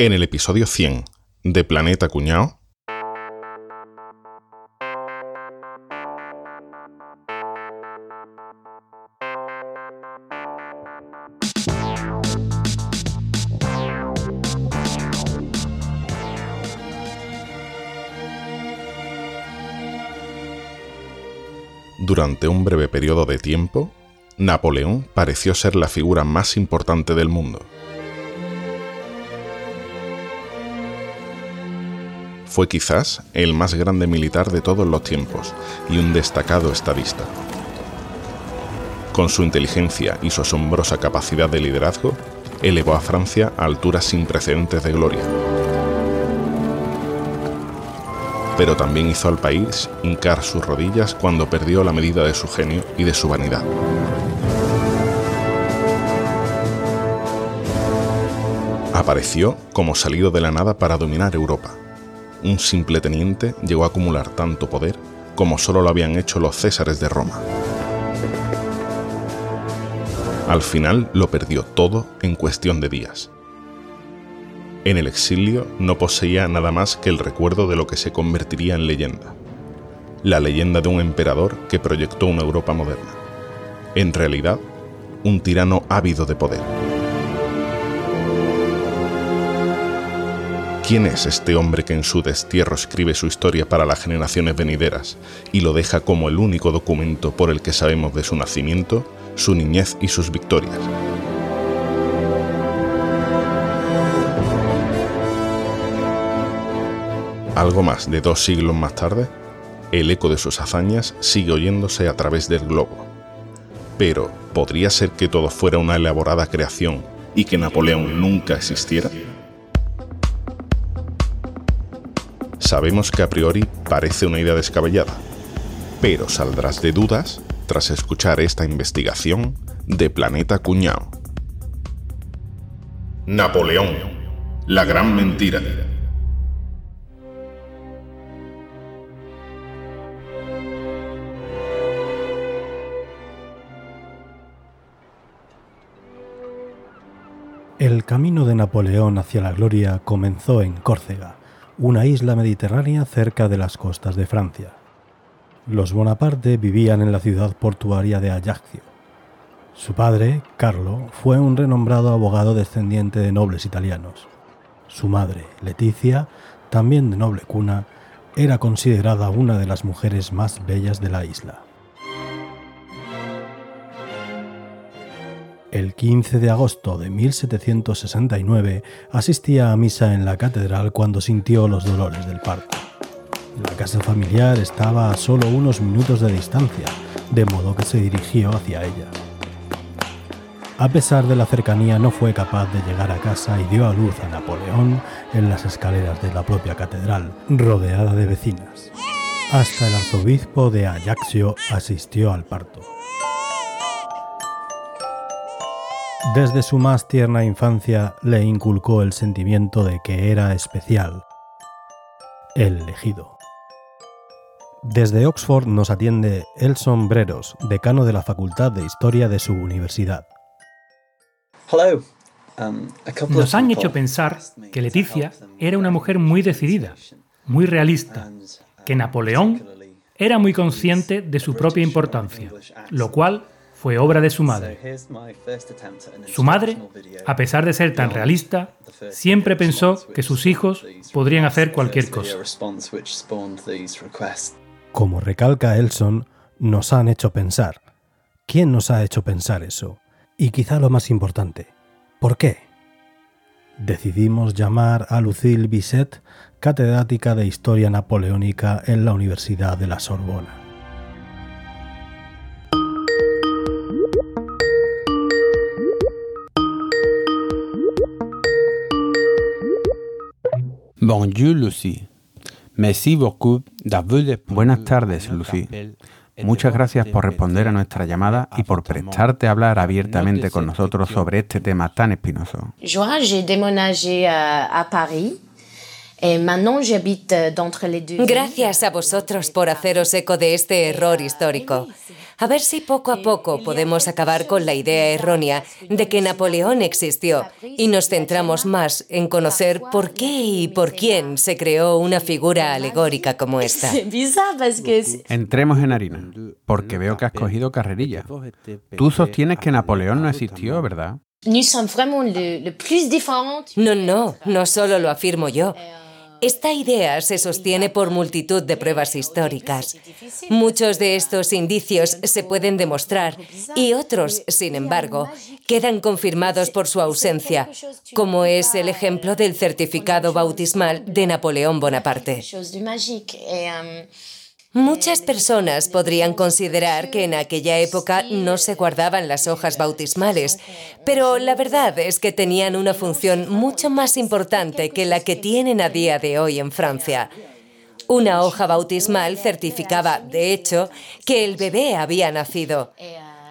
En el episodio 100 de Planeta Cuñao. Durante un breve periodo de tiempo, Napoleón pareció ser la figura más importante del mundo. Fue quizás el más grande militar de todos los tiempos y un destacado estadista. Con su inteligencia y su asombrosa capacidad de liderazgo, elevó a Francia a alturas sin precedentes de gloria. Pero también hizo al país hincar sus rodillas cuando perdió la medida de su genio y de su vanidad. Apareció como salido de la nada para dominar Europa. Un simple teniente llegó a acumular tanto poder como solo lo habían hecho los césares de Roma. Al final lo perdió todo en cuestión de días. En el exilio no poseía nada más que el recuerdo de lo que se convertiría en leyenda. La leyenda de un emperador que proyectó una Europa moderna. En realidad, un tirano ávido de poder. ¿Quién es este hombre que en su destierro escribe su historia para las generaciones venideras y lo deja como el único documento por el que sabemos de su nacimiento, su niñez y sus victorias? Algo más de dos siglos más tarde, el eco de sus hazañas sigue oyéndose a través del globo. Pero, ¿podría ser que todo fuera una elaborada creación y que Napoleón nunca existiera? Sabemos que a priori parece una idea descabellada, pero saldrás de dudas tras escuchar esta investigación de Planeta Cuñao. Napoleón, la gran mentira. El camino de Napoleón hacia la gloria comenzó en Córcega una isla mediterránea cerca de las costas de Francia. Los Bonaparte vivían en la ciudad portuaria de Ajaccio. Su padre, Carlo, fue un renombrado abogado descendiente de nobles italianos. Su madre, Leticia, también de noble cuna, era considerada una de las mujeres más bellas de la isla. El 15 de agosto de 1769 asistía a misa en la catedral cuando sintió los dolores del parto. La casa familiar estaba a solo unos minutos de distancia, de modo que se dirigió hacia ella. A pesar de la cercanía no fue capaz de llegar a casa y dio a luz a Napoleón en las escaleras de la propia catedral, rodeada de vecinas. Hasta el arzobispo de Ajaccio asistió al parto. Desde su más tierna infancia le inculcó el sentimiento de que era especial, el elegido. Desde Oxford nos atiende El Sombreros, decano de la Facultad de Historia de su universidad. Um, nos han hecho pensar que Leticia era una mujer muy decidida, muy realista, que Napoleón era muy consciente de su propia importancia, lo cual fue obra de su madre. Su madre, a pesar de ser tan realista, siempre pensó que sus hijos podrían hacer cualquier cosa. Como recalca Elson, nos han hecho pensar. ¿Quién nos ha hecho pensar eso? Y quizá lo más importante, ¿por qué? Decidimos llamar a Lucille Bisset, catedrática de Historia Napoleónica en la Universidad de la Sorbona. Bonjour, Lucy. Merci beaucoup Buenas tardes, Lucy. Muchas gracias por responder a nuestra llamada y por prestarte a hablar abiertamente con nosotros sobre este tema tan espinoso. Gracias a vosotros por haceros eco de este error histórico. A ver si poco a poco podemos acabar con la idea errónea de que Napoleón existió y nos centramos más en conocer por qué y por quién se creó una figura alegórica como esta. Entremos en harina, porque veo que has cogido carrerilla. Tú sostienes que Napoleón no existió, ¿verdad? No, no, no solo lo afirmo yo. Esta idea se sostiene por multitud de pruebas históricas. Muchos de estos indicios se pueden demostrar y otros, sin embargo, quedan confirmados por su ausencia, como es el ejemplo del certificado bautismal de Napoleón Bonaparte. Muchas personas podrían considerar que en aquella época no se guardaban las hojas bautismales, pero la verdad es que tenían una función mucho más importante que la que tienen a día de hoy en Francia. Una hoja bautismal certificaba, de hecho, que el bebé había nacido.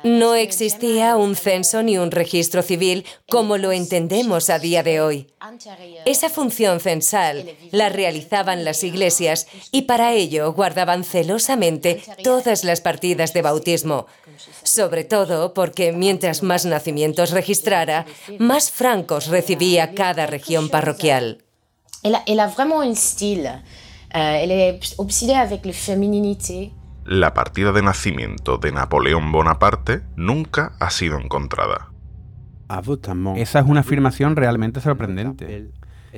No existía un censo ni un registro civil como lo entendemos a día de hoy. Esa función censal la realizaban las iglesias y para ello guardaban celosamente todas las partidas de bautismo, sobre todo porque mientras más nacimientos registrara, más francos recibía cada región parroquial. Un la la partida de nacimiento de Napoleón Bonaparte nunca ha sido encontrada. Esa es una afirmación realmente sorprendente.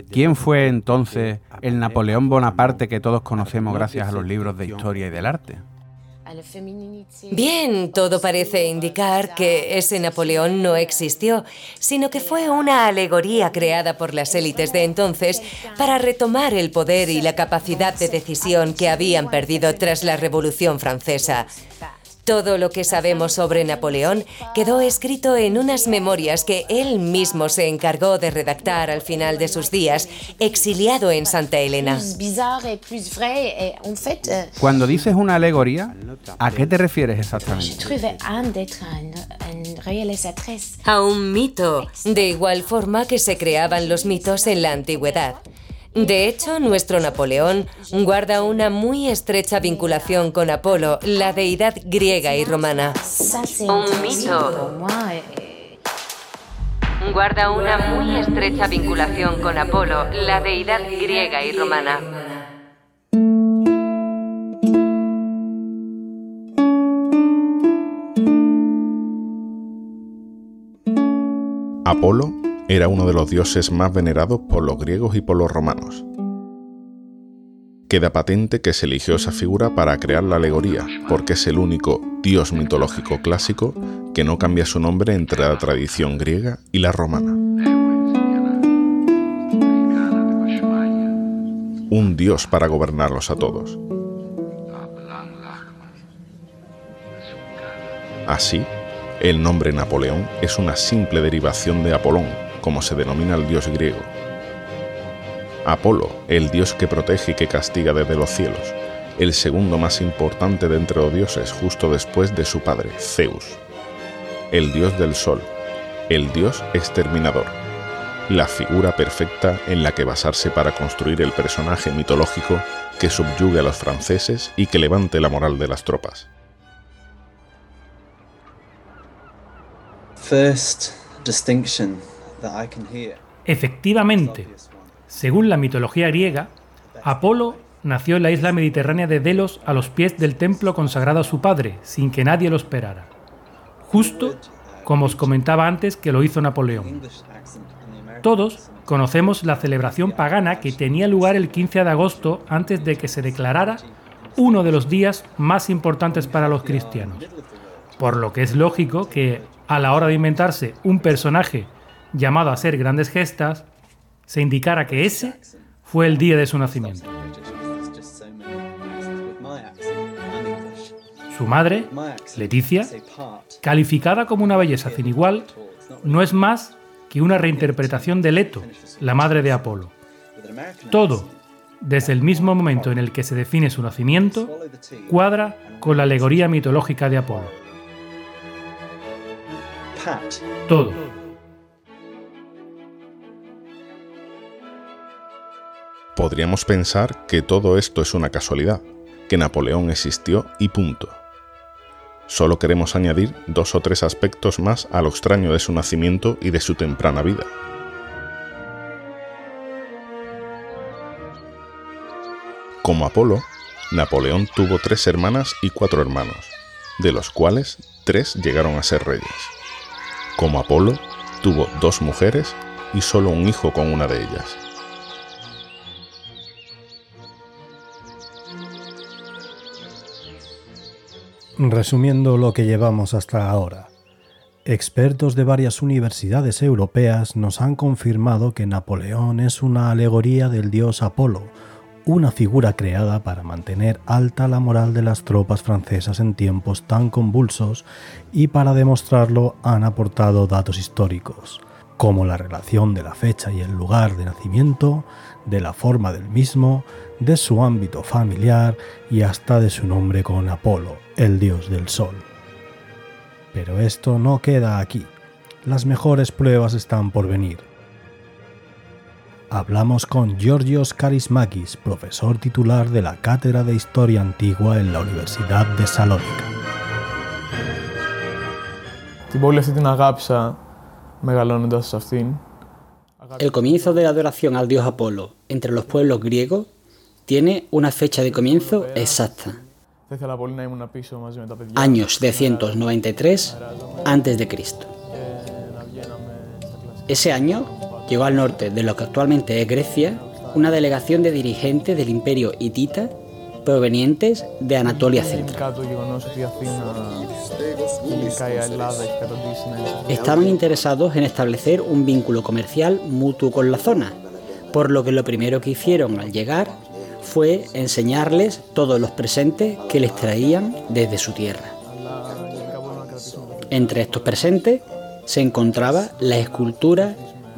¿Quién fue entonces el Napoleón Bonaparte que todos conocemos gracias a los libros de historia y del arte? Bien, todo parece indicar que ese Napoleón no existió, sino que fue una alegoría creada por las élites de entonces para retomar el poder y la capacidad de decisión que habían perdido tras la Revolución Francesa. Todo lo que sabemos sobre Napoleón quedó escrito en unas memorias que él mismo se encargó de redactar al final de sus días, exiliado en Santa Elena. Cuando dices una alegoría, ¿a qué te refieres exactamente? A un mito, de igual forma que se creaban los mitos en la antigüedad. De hecho, nuestro Napoleón guarda una muy estrecha vinculación con Apolo, la deidad griega y romana. Un mito. Guarda una muy estrecha vinculación con Apolo, la deidad griega y romana. Apolo era uno de los dioses más venerados por los griegos y por los romanos. Queda patente que se eligió esa figura para crear la alegoría, porque es el único dios mitológico clásico que no cambia su nombre entre la tradición griega y la romana. Un dios para gobernarlos a todos. Así, el nombre Napoleón es una simple derivación de Apolón, como se denomina el dios griego. Apolo, el dios que protege y que castiga desde los cielos, el segundo más importante de entre los dioses justo después de su padre, Zeus. El dios del sol, el dios exterminador, la figura perfecta en la que basarse para construir el personaje mitológico que subyugue a los franceses y que levante la moral de las tropas. Efectivamente, según la mitología griega, Apolo nació en la isla mediterránea de Delos a los pies del templo consagrado a su padre, sin que nadie lo esperara. Justo como os comentaba antes que lo hizo Napoleón. Todos conocemos la celebración pagana que tenía lugar el 15 de agosto antes de que se declarara uno de los días más importantes para los cristianos. Por lo que es lógico que, a la hora de inventarse un personaje llamado a hacer grandes gestas, se indicara que ese fue el día de su nacimiento. Su madre, Leticia, calificada como una belleza sin igual, no es más que una reinterpretación de Leto, la madre de Apolo. Todo, desde el mismo momento en el que se define su nacimiento, cuadra con la alegoría mitológica de Apolo. Todo. Podríamos pensar que todo esto es una casualidad, que Napoleón existió y punto. Solo queremos añadir dos o tres aspectos más a lo extraño de su nacimiento y de su temprana vida. Como Apolo, Napoleón tuvo tres hermanas y cuatro hermanos, de los cuales tres llegaron a ser reyes. Como Apolo, tuvo dos mujeres y solo un hijo con una de ellas. Resumiendo lo que llevamos hasta ahora, expertos de varias universidades europeas nos han confirmado que Napoleón es una alegoría del dios Apolo, una figura creada para mantener alta la moral de las tropas francesas en tiempos tan convulsos y para demostrarlo han aportado datos históricos, como la relación de la fecha y el lugar de nacimiento, de la forma del mismo, de su ámbito familiar y hasta de su nombre con Apolo, el dios del sol. Pero esto no queda aquí. Las mejores pruebas están por venir hablamos con Georgios Karismakis, profesor titular de la Cátedra de Historia Antigua en la Universidad de Salónica. El comienzo de la adoración al dios Apolo entre los pueblos griegos tiene una fecha de comienzo exacta. Años de 193 a.C. Ese año llegó al norte de lo que actualmente es Grecia una delegación de dirigentes del imperio hitita provenientes de Anatolia Central. Estaban interesados en establecer un vínculo comercial mutuo con la zona, por lo que lo primero que hicieron al llegar fue enseñarles todos los presentes que les traían desde su tierra. Entre estos presentes se encontraba la escultura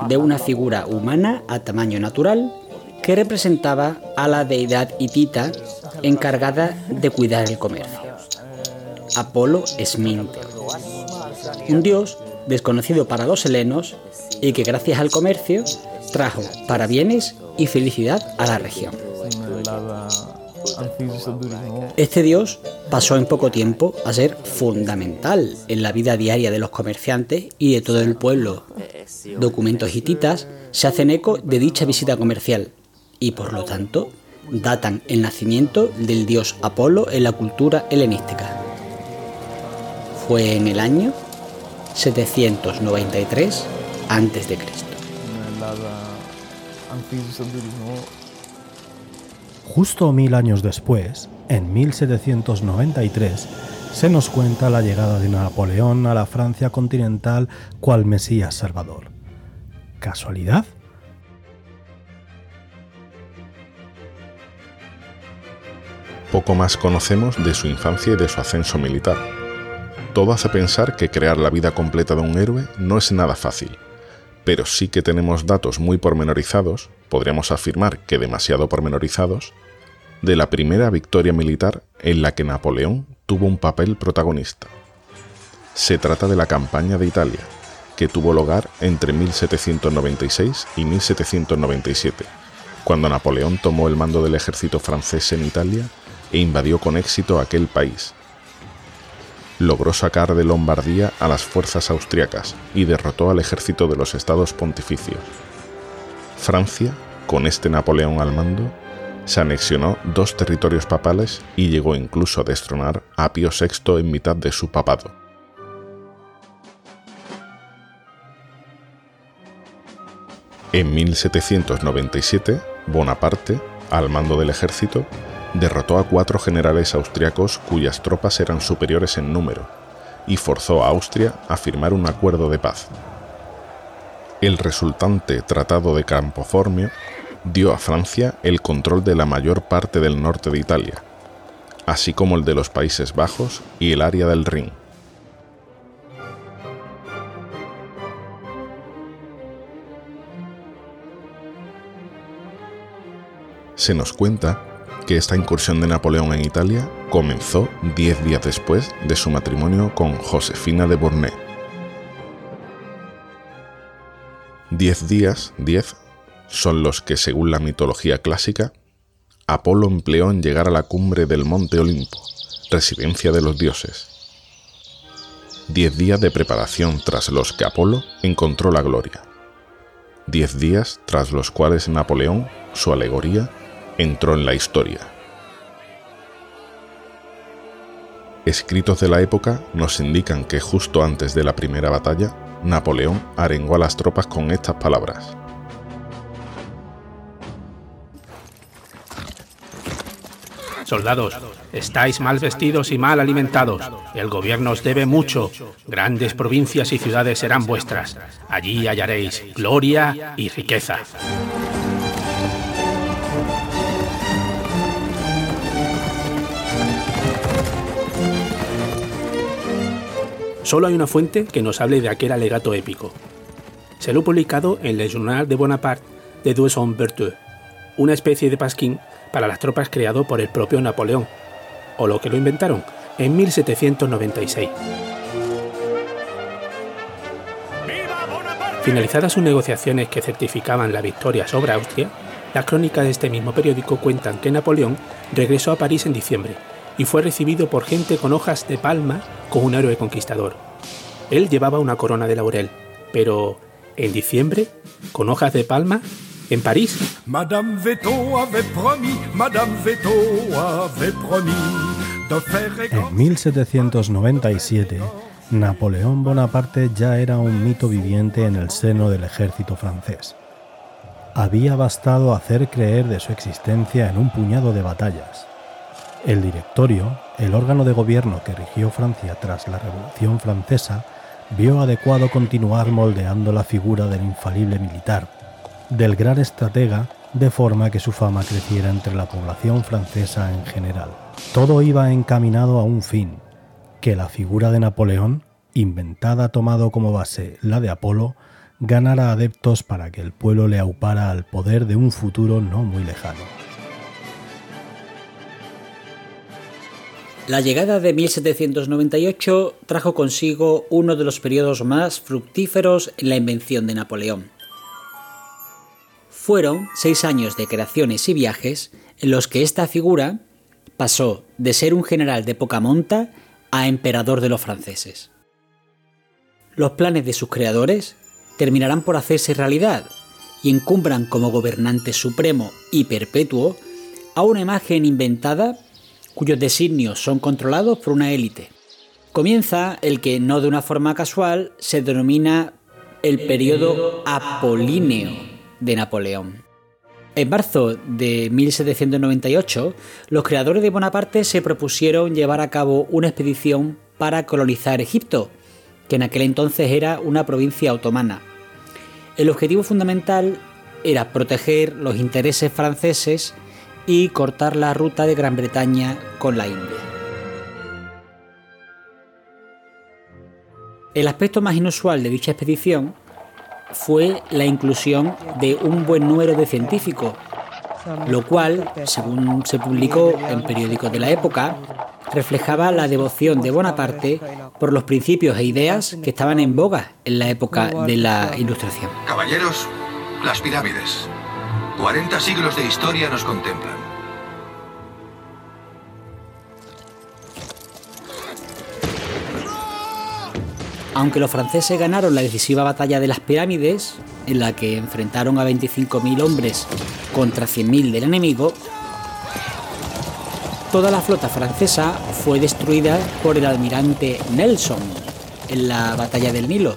de una figura humana a tamaño natural que representaba a la deidad hitita encargada de cuidar el comercio. Apolo Esminte, un dios desconocido para los helenos y que gracias al comercio trajo para bienes y felicidad a la región. Este dios pasó en poco tiempo a ser fundamental en la vida diaria de los comerciantes y de todo el pueblo. Documentos hititas se hacen eco de dicha visita comercial y por lo tanto datan el nacimiento del dios Apolo en la cultura helenística. Fue en el año 793 a.C. Justo mil años después, en 1793, se nos cuenta la llegada de Napoleón a la Francia continental cual Mesías Salvador. ¿Casualidad? Poco más conocemos de su infancia y de su ascenso militar. Todo hace pensar que crear la vida completa de un héroe no es nada fácil, pero sí que tenemos datos muy pormenorizados, podríamos afirmar que demasiado pormenorizados, de la primera victoria militar en la que Napoleón tuvo un papel protagonista. Se trata de la campaña de Italia, que tuvo lugar entre 1796 y 1797, cuando Napoleón tomó el mando del ejército francés en Italia e invadió con éxito aquel país. Logró sacar de Lombardía a las fuerzas austriacas y derrotó al ejército de los estados pontificios. Francia, con este Napoleón al mando, se anexionó dos territorios papales y llegó incluso a destronar a Pío VI en mitad de su papado. En 1797, Bonaparte, al mando del ejército, derrotó a cuatro generales austriacos cuyas tropas eran superiores en número y forzó a Austria a firmar un acuerdo de paz. El resultante Tratado de Campoformio dio a Francia el control de la mayor parte del norte de Italia, así como el de los Países Bajos y el área del Rin. Se nos cuenta que esta incursión de Napoleón en Italia comenzó diez días después de su matrimonio con Josefina de Bournet. Diez días, diez, son los que, según la mitología clásica, Apolo empleó en llegar a la cumbre del monte Olimpo, residencia de los dioses. Diez días de preparación tras los que Apolo encontró la gloria. Diez días tras los cuales Napoleón, su alegoría, entró en la historia. Escritos de la época nos indican que justo antes de la primera batalla, Napoleón arengó a las tropas con estas palabras. Soldados, estáis mal vestidos y mal alimentados. El gobierno os debe mucho. Grandes provincias y ciudades serán vuestras. Allí hallaréis gloria y riqueza. Solo hay una fuente que nos hable de aquel alegato épico. Se lo publicado en Le Journal de Bonaparte de Deux Berteux, una especie de pasquín para las tropas creado por el propio Napoleón, o lo que lo inventaron, en 1796. Finalizadas sus negociaciones que certificaban la victoria sobre Austria, las crónicas de este mismo periódico cuentan que Napoleón regresó a París en diciembre y fue recibido por gente con hojas de palma como un héroe conquistador. Él llevaba una corona de laurel, pero en diciembre, con hojas de palma, en París. Madame Madame En 1797, Napoleón Bonaparte ya era un mito viviente en el seno del ejército francés. Había bastado hacer creer de su existencia en un puñado de batallas. El directorio, el órgano de gobierno que rigió Francia tras la Revolución Francesa, vio adecuado continuar moldeando la figura del infalible militar, del gran estratega de forma que su fama creciera entre la población francesa en general. Todo iba encaminado a un fin, que la figura de Napoleón, inventada tomado como base la de Apolo, ganara adeptos para que el pueblo le aupara al poder de un futuro no muy lejano. La llegada de 1798 trajo consigo uno de los periodos más fructíferos en la invención de Napoleón. Fueron seis años de creaciones y viajes en los que esta figura pasó de ser un general de poca monta a emperador de los franceses. Los planes de sus creadores terminarán por hacerse realidad y encumbran como gobernante supremo y perpetuo a una imagen inventada cuyos designios son controlados por una élite. Comienza el que no de una forma casual se denomina el periodo apolíneo de Napoleón. En marzo de 1798, los creadores de Bonaparte se propusieron llevar a cabo una expedición para colonizar Egipto, que en aquel entonces era una provincia otomana. El objetivo fundamental era proteger los intereses franceses y cortar la ruta de Gran Bretaña con la India. El aspecto más inusual de dicha expedición fue la inclusión de un buen número de científicos, lo cual, según se publicó en periódicos de la época, reflejaba la devoción de Bonaparte por los principios e ideas que estaban en boga en la época de la Ilustración. Caballeros, las pirámides. 40 siglos de historia nos contemplan. Aunque los franceses ganaron la decisiva batalla de las pirámides, en la que enfrentaron a 25.000 hombres contra 100.000 del enemigo, toda la flota francesa fue destruida por el almirante Nelson en la batalla del Nilo.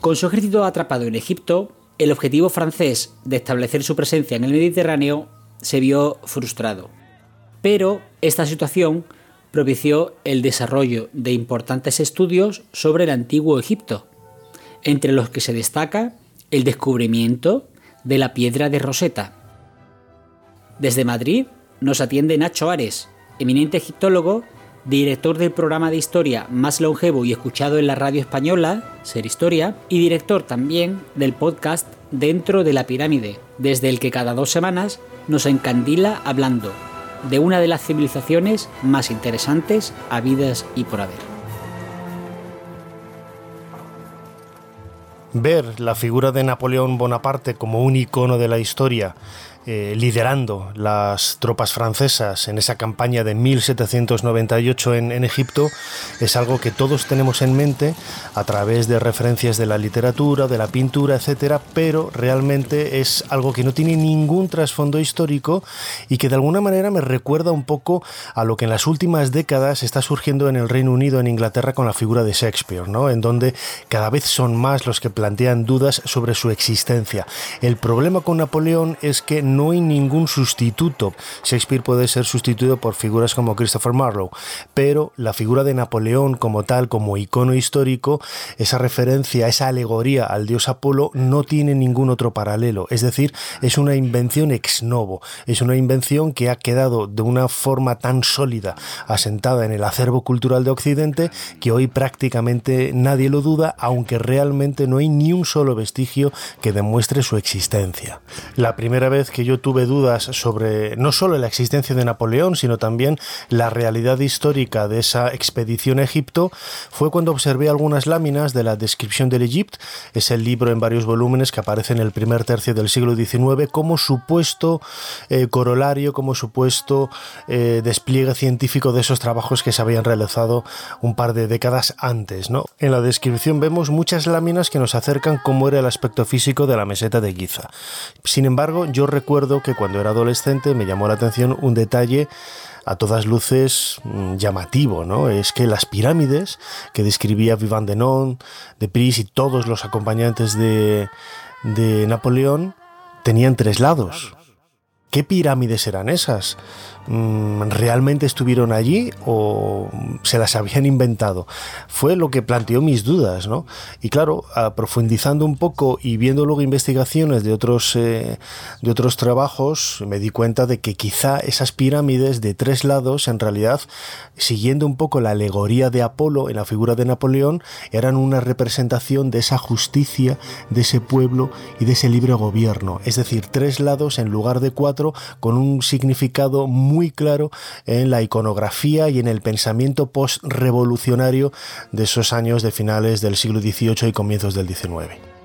Con su ejército atrapado en Egipto, el objetivo francés de establecer su presencia en el Mediterráneo se vio frustrado. Pero esta situación propició el desarrollo de importantes estudios sobre el antiguo Egipto, entre los que se destaca el descubrimiento de la piedra de Rosetta. Desde Madrid nos atiende Nacho Ares, eminente egiptólogo, director del programa de historia más longevo y escuchado en la radio española, Ser Historia, y director también del podcast Dentro de la Pirámide, desde el que cada dos semanas nos encandila hablando de una de las civilizaciones más interesantes habidas y por haber. Ver la figura de Napoleón Bonaparte como un icono de la historia eh, liderando las tropas francesas en esa campaña de 1798 en, Egipto es algo que todos tenemos en mente a través de referencias de la literatura, de la pintura, etcétera, pero realmente es algo que no tiene ningún trasfondo histórico y que de alguna manera me recuerda un poco a lo que en las últimas décadas está surgiendo en el Reino Unido, en Inglaterra, con la figura de Shakespeare, ¿no? En donde cada vez son más los que plantean dudas sobre su existencia. El problema con Napoleón es que no hay ningún sustituto. Shakespeare puede ser sustituido por figuras como Christopher Marlowe, pero la figura de Napoleón como tal, como icono histórico, esa referencia, esa alegoría al dios Apolo no tiene ningún otro paralelo. Es decir, es una invención ex novo, es una invención que ha quedado de una forma tan sólida, asentada en el acervo cultural de Occidente, que hoy prácticamente nadie lo duda, aunque realmente no hay ni un solo vestigio que demuestre su existencia. La primera vez que yo tuve dudas sobre no solo la existencia de Napoleón, sino también la realidad histórica de esa expedición a Egipto, fue cuando observé algunas láminas de la Descripción del Egipto, es el libro en varios volúmenes que aparece en el primer tercio del siglo XIX como supuesto eh, corolario, como supuesto eh, despliegue científico de esos trabajos que se habían realizado un par de décadas antes. ¿no? En la descripción vemos muchas láminas que nos acercan cómo era el aspecto físico de la meseta de Giza. Sin embargo, yo recuerdo que cuando era adolescente me llamó la atención un detalle a todas luces mm, llamativo, ¿no? Es que las pirámides que describía Vivant Denon, de Pris y todos los acompañantes de, de Napoleón tenían tres lados. ¿Qué pirámides eran esas? Mm, realmente estuvieron allí o se las habían inventado. Fue lo que planteó mis dudas, ¿no? Y claro, profundizando un poco y viendo luego investigaciones de otros, eh, de otros trabajos, me di cuenta de que quizá esas pirámides de tres lados, en realidad, siguiendo un poco la alegoría de Apolo en la figura de Napoleón, eran una representación de esa justicia, de ese pueblo y de ese libre gobierno. Es decir, tres lados en lugar de cuatro, con un significado muy muy claro en la iconografía y en el pensamiento post-revolucionario de esos años de finales del siglo XVIII y comienzos del XIX.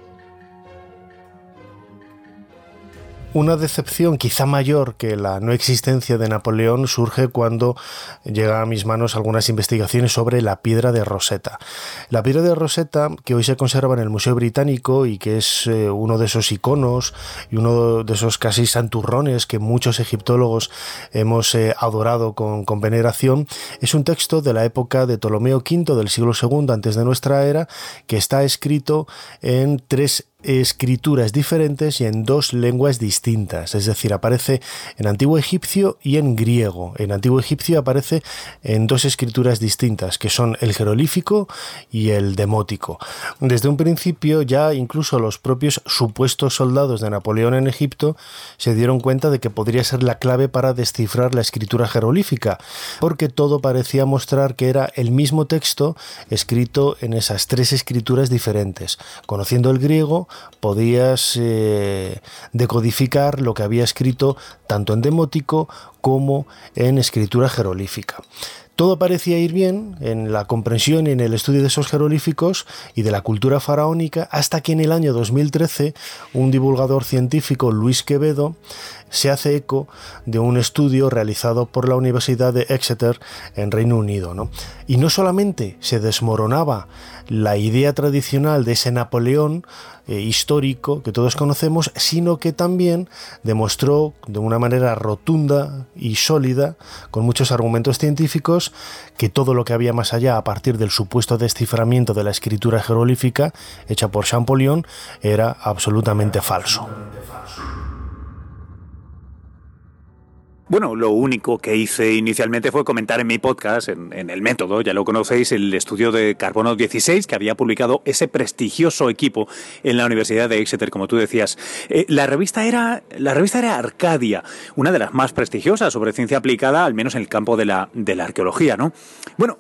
Una decepción quizá mayor que la no existencia de Napoleón surge cuando llega a mis manos algunas investigaciones sobre la piedra de Rosetta. La piedra de Rosetta, que hoy se conserva en el Museo Británico y que es eh, uno de esos iconos y uno de esos casi santurrones que muchos egiptólogos hemos eh, adorado con, con, veneración, es un texto de la época de Ptolomeo V del siglo II antes de nuestra era que está escrito en tres escrituras diferentes y en dos lenguas distintas, es decir, aparece en antiguo egipcio y en griego. En antiguo egipcio aparece en dos escrituras distintas, que son el jerolífico y el demótico. Desde un principio ya incluso los propios supuestos soldados de Napoleón en Egipto se dieron cuenta de que podría ser la clave para descifrar la escritura jerolífica, porque todo parecía mostrar que era el mismo texto escrito en esas tres escrituras diferentes. Conociendo el griego, podías eh, decodificar lo que había escrito tanto en demótico como en escritura jerolífica. Todo parecía ir bien en la comprensión y en el estudio de esos jerolíficos y de la cultura faraónica hasta que en el año 2013 un divulgador científico, Luis Quevedo, se hace eco de un estudio realizado por la Universidad de Exeter en Reino Unido. Y no solamente se desmoronaba la idea tradicional de ese Napoleón eh, histórico que todos conocemos, sino que también demostró de una manera rotunda y sólida, con muchos argumentos científicos, que todo lo que había más allá a partir del supuesto desciframiento de la escritura jerolífica hecha por Champollion era absolutamente falso. Bueno, lo único que hice inicialmente fue comentar en mi podcast, en, el método, ya lo conocéis, el estudio de carbono 16 que había publicado ese prestigioso equipo en la Universidad de Exeter, como tú decías. Eh, la, revista era, la revista era Arcadia, una de las más prestigiosas sobre ciencia aplicada, al menos en el campo de la, de la arqueología, ¿no? Bueno,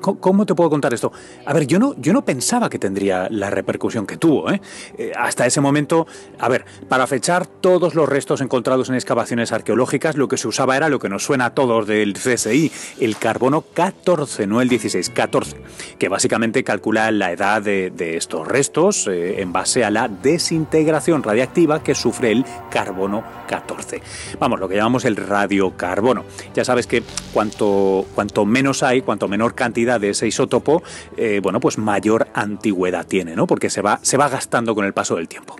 ¿Cómo te puedo contar esto? A ver, yo no, yo no pensaba que tendría la repercusión que tuvo. ¿eh? ¿eh? hasta ese momento, a ver, para fechar todos los restos encontrados en excavaciones arqueológicas, lo que se usaba era lo que nos suena a todos del CSI, el carbono 14, no el 16, 14, que básicamente calcula la edad de, estos restos eh, en base a la desintegración radiactiva que sufre el carbono 14. Vamos, lo que llamamos el radiocarbono. Ya sabes que cuanto, cuanto menos hay, cuanto menor cantidad de ese isótopo, eh, bueno, pues mayor antigüedad tiene, ¿no? Porque se va, se va gastando con el paso del tiempo.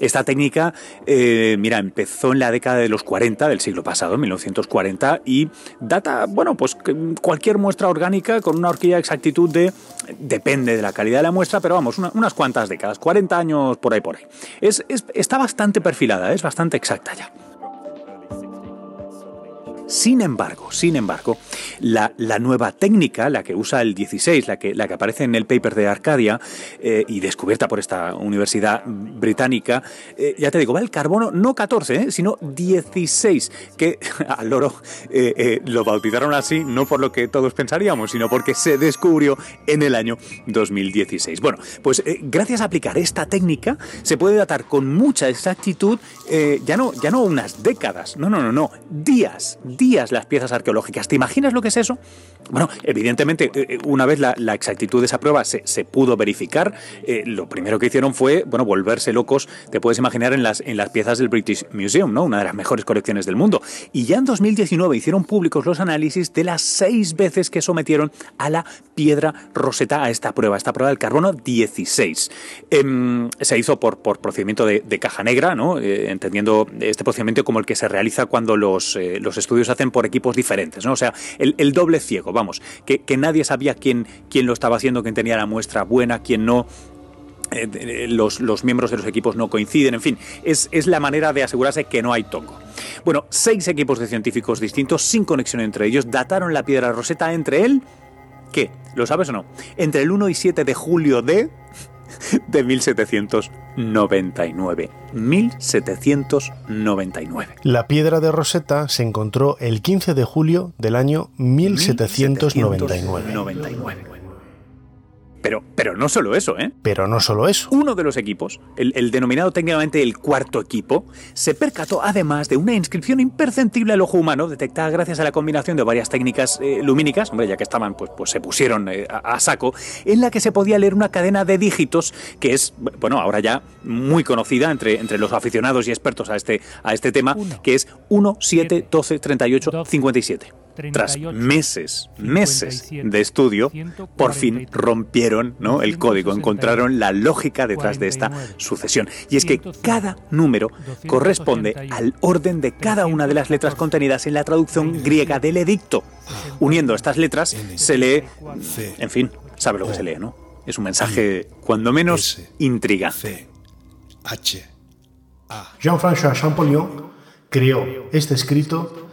Esta técnica, eh, mira, empezó en la década de los 40 del siglo pasado, 1940, y data, bueno, pues cualquier muestra orgánica con una horquilla de exactitud de, depende de la calidad de la muestra, pero vamos, unas cuantas décadas, 40 años por ahí por ahí. Es, está bastante perfilada, es bastante exacta ya. Sin embargo, sin embargo, la, nueva técnica, la que usa el 16, la que, la que aparece en el paper de Arcadia eh, y descubierta por esta universidad británica, eh, ya te digo, va el carbono no 14, eh, sino 16, que al loro lo bautizaron así no por lo que todos pensaríamos, sino porque se descubrió en el año 2016. Bueno, pues gracias a aplicar esta técnica se puede datar con mucha exactitud ya, no, ya no unas décadas, no, no, no, no, días días las piezas arqueológicas. ¿Te imaginas lo que es eso? Bueno, evidentemente, eh, eh, una vez la, exactitud de esa prueba se, pudo verificar, eh, lo primero que hicieron fue, bueno, volverse locos, te puedes imaginar, en las, en las piezas del British Museum, ¿no? Una de las mejores colecciones del mundo. Y ya en 2019 hicieron públicos los análisis de las seis veces que sometieron a la piedra roseta a esta prueba, esta prueba del carbono 16. Em, se hizo por, por procedimiento de, caja negra, ¿no? entendiendo este procedimiento como el que se realiza cuando los, los estudios hacen por equipos diferentes, ¿no? O sea, el, doble ciego, vamos, que, nadie sabía quién, quién lo estaba haciendo, quién tenía la muestra buena, quién no. Eh, los, los, miembros de los equipos no coinciden, en fin, es, es la manera de asegurarse que no hay tongo. Bueno, seis equipos de científicos distintos, sin conexión entre ellos, dataron la piedra roseta entre él, ¿qué? ¿Lo sabes o no? Entre el 1 y 7 de julio de de 1799. 1799. La piedra de Rosetta se encontró el 15 de julio del año 1799. 1799. Pero, pero no solo eso, ¿eh? Pero no solo eso. Uno de los equipos, el, denominado técnicamente el cuarto equipo, se percató además de una inscripción imperceptible al ojo humano, detectada gracias a la combinación de varias técnicas eh, lumínicas, hombre, ya que estaban, pues, pues se pusieron eh, a, saco, en la que se podía leer una cadena de dígitos que es, bueno, ahora ya muy conocida entre, entre los aficionados y expertos a este, a este tema, que es 1, 7, 12, 38, 57 tras meses, meses de estudio, por fin rompieron ¿no? el código, encontraron la lógica detrás de esta sucesión. Y es que cada número corresponde al orden de cada una de las letras contenidas en la traducción griega del edicto. Uniendo estas letras se lee, en fin, sabe lo que se lee, ¿no? Es un mensaje, cuando menos, intrigante. Jean-François Champollion creó este escrito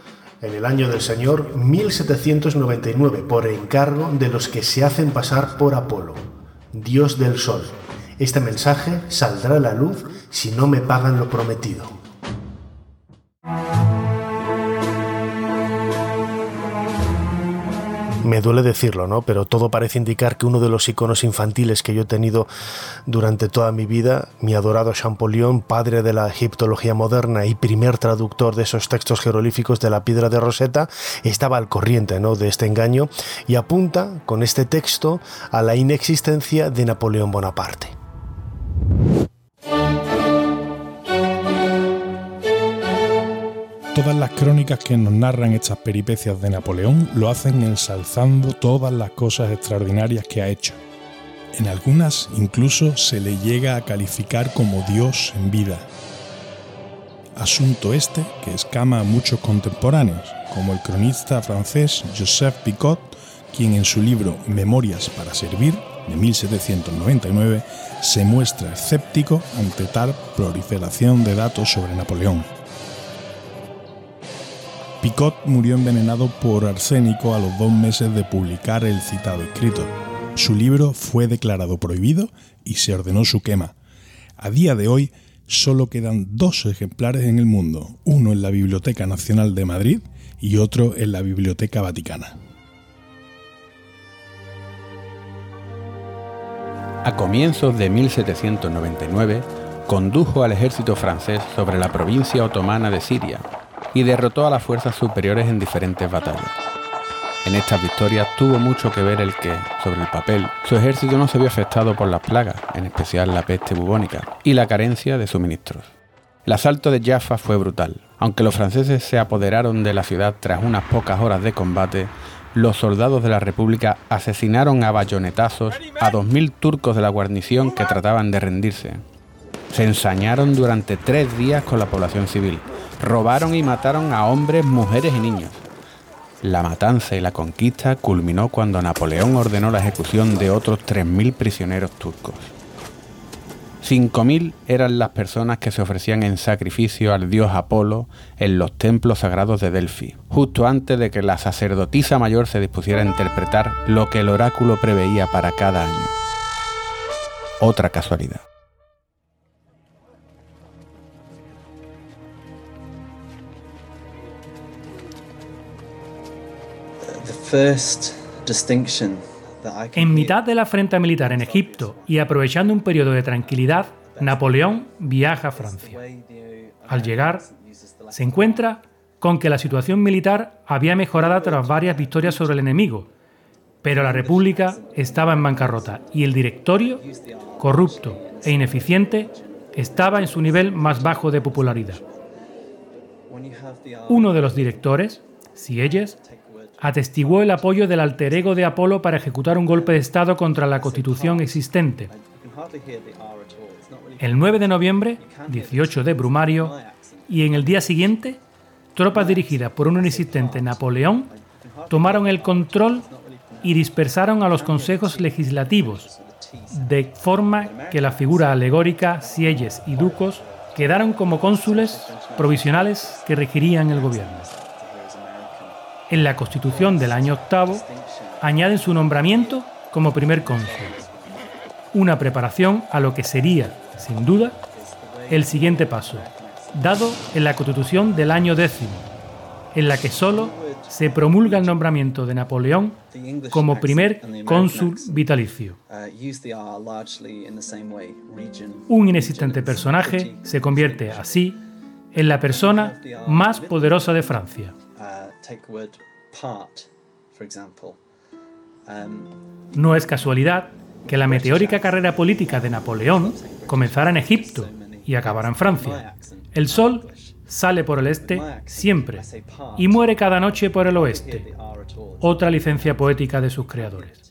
en el año del Señor 1799 por encargo de los que se hacen pasar por Apolo, dios del sol. Este mensaje saldrá a la luz si no me pagan lo prometido. Me duele decirlo, ¿no? Pero todo parece indicar que uno de los iconos infantiles que yo he tenido durante toda mi vida, mi adorado Champollion, padre de la egiptología moderna y primer traductor de esos textos jeroglíficos de la piedra de Rosetta, estaba al corriente, ¿no? De este engaño y apunta con este texto a la inexistencia de Napoleón Bonaparte. Todas las crónicas que nos narran estas peripecias de Napoleón lo hacen ensalzando todas las cosas extraordinarias que ha hecho. En algunas incluso se le llega a calificar como Dios en vida. Asunto este que escama a muchos contemporáneos, como el cronista francés Joseph Picot, quien en su libro Memorias para Servir, de 1799, se muestra escéptico ante tal proliferación de datos sobre Napoleón. Picot murió envenenado por arsénico a los dos meses de publicar el citado escrito. Su libro fue declarado prohibido y se ordenó su quema. A día de hoy solo quedan dos ejemplares en el mundo, uno en la Biblioteca Nacional de Madrid y otro en la Biblioteca Vaticana. A comienzos de 1799, condujo al ejército francés sobre la provincia otomana de Siria y derrotó a las fuerzas superiores en diferentes batallas. En estas victorias tuvo mucho que ver el que, sobre el papel, su ejército no se vio afectado por las plagas, en especial la peste bubónica, y la carencia de suministros. El asalto de Jaffa fue brutal. Aunque los franceses se apoderaron de la ciudad tras unas pocas horas de combate, los soldados de la República asesinaron a bayonetazos a 2.000 turcos de la guarnición que trataban de rendirse. Se ensañaron durante tres días con la población civil. Robaron y mataron a hombres, mujeres y niños. La matanza y la conquista culminó cuando Napoleón ordenó la ejecución de otros 3.000 prisioneros turcos. 5.000 eran las personas que se ofrecían en sacrificio al dios Apolo en los templos sagrados de Delphi, justo antes de que la sacerdotisa mayor se dispusiera a interpretar lo que el oráculo preveía para cada año. Otra casualidad. En mitad de la afrenta militar en Egipto y aprovechando un periodo de tranquilidad, Napoleón viaja a Francia. Al llegar, se encuentra con que la situación militar había mejorado tras varias victorias sobre el enemigo, pero la República estaba en bancarrota y el directorio, corrupto e ineficiente, estaba en su nivel más bajo de popularidad. Uno de los directores, Sieyes, atestiguó el apoyo del alter ego de Apolo para ejecutar un golpe de Estado contra la constitución existente. El 9 de noviembre, 18 de Brumario, y en el día siguiente, tropas dirigidas por un inexistente Napoleón tomaron el control y dispersaron a los consejos legislativos, de forma que la figura alegórica, sieyes y ducos quedaron como cónsules provisionales que regirían el gobierno en la Constitución del año octavo, añaden su nombramiento como primer cónsul. Una preparación a lo que sería, sin duda, el siguiente paso, dado en la Constitución del año décimo, en la que solo se promulga el nombramiento de Napoleón como primer cónsul vitalicio. Un inexistente personaje se convierte así en la persona más poderosa de Francia. Um, no es casualidad que la meteórica carrera política de Napoleón comenzara en Egipto y acabara en Francia. El sol sale por el este siempre y muere cada noche por el oeste. Otra licencia poética de sus creadores.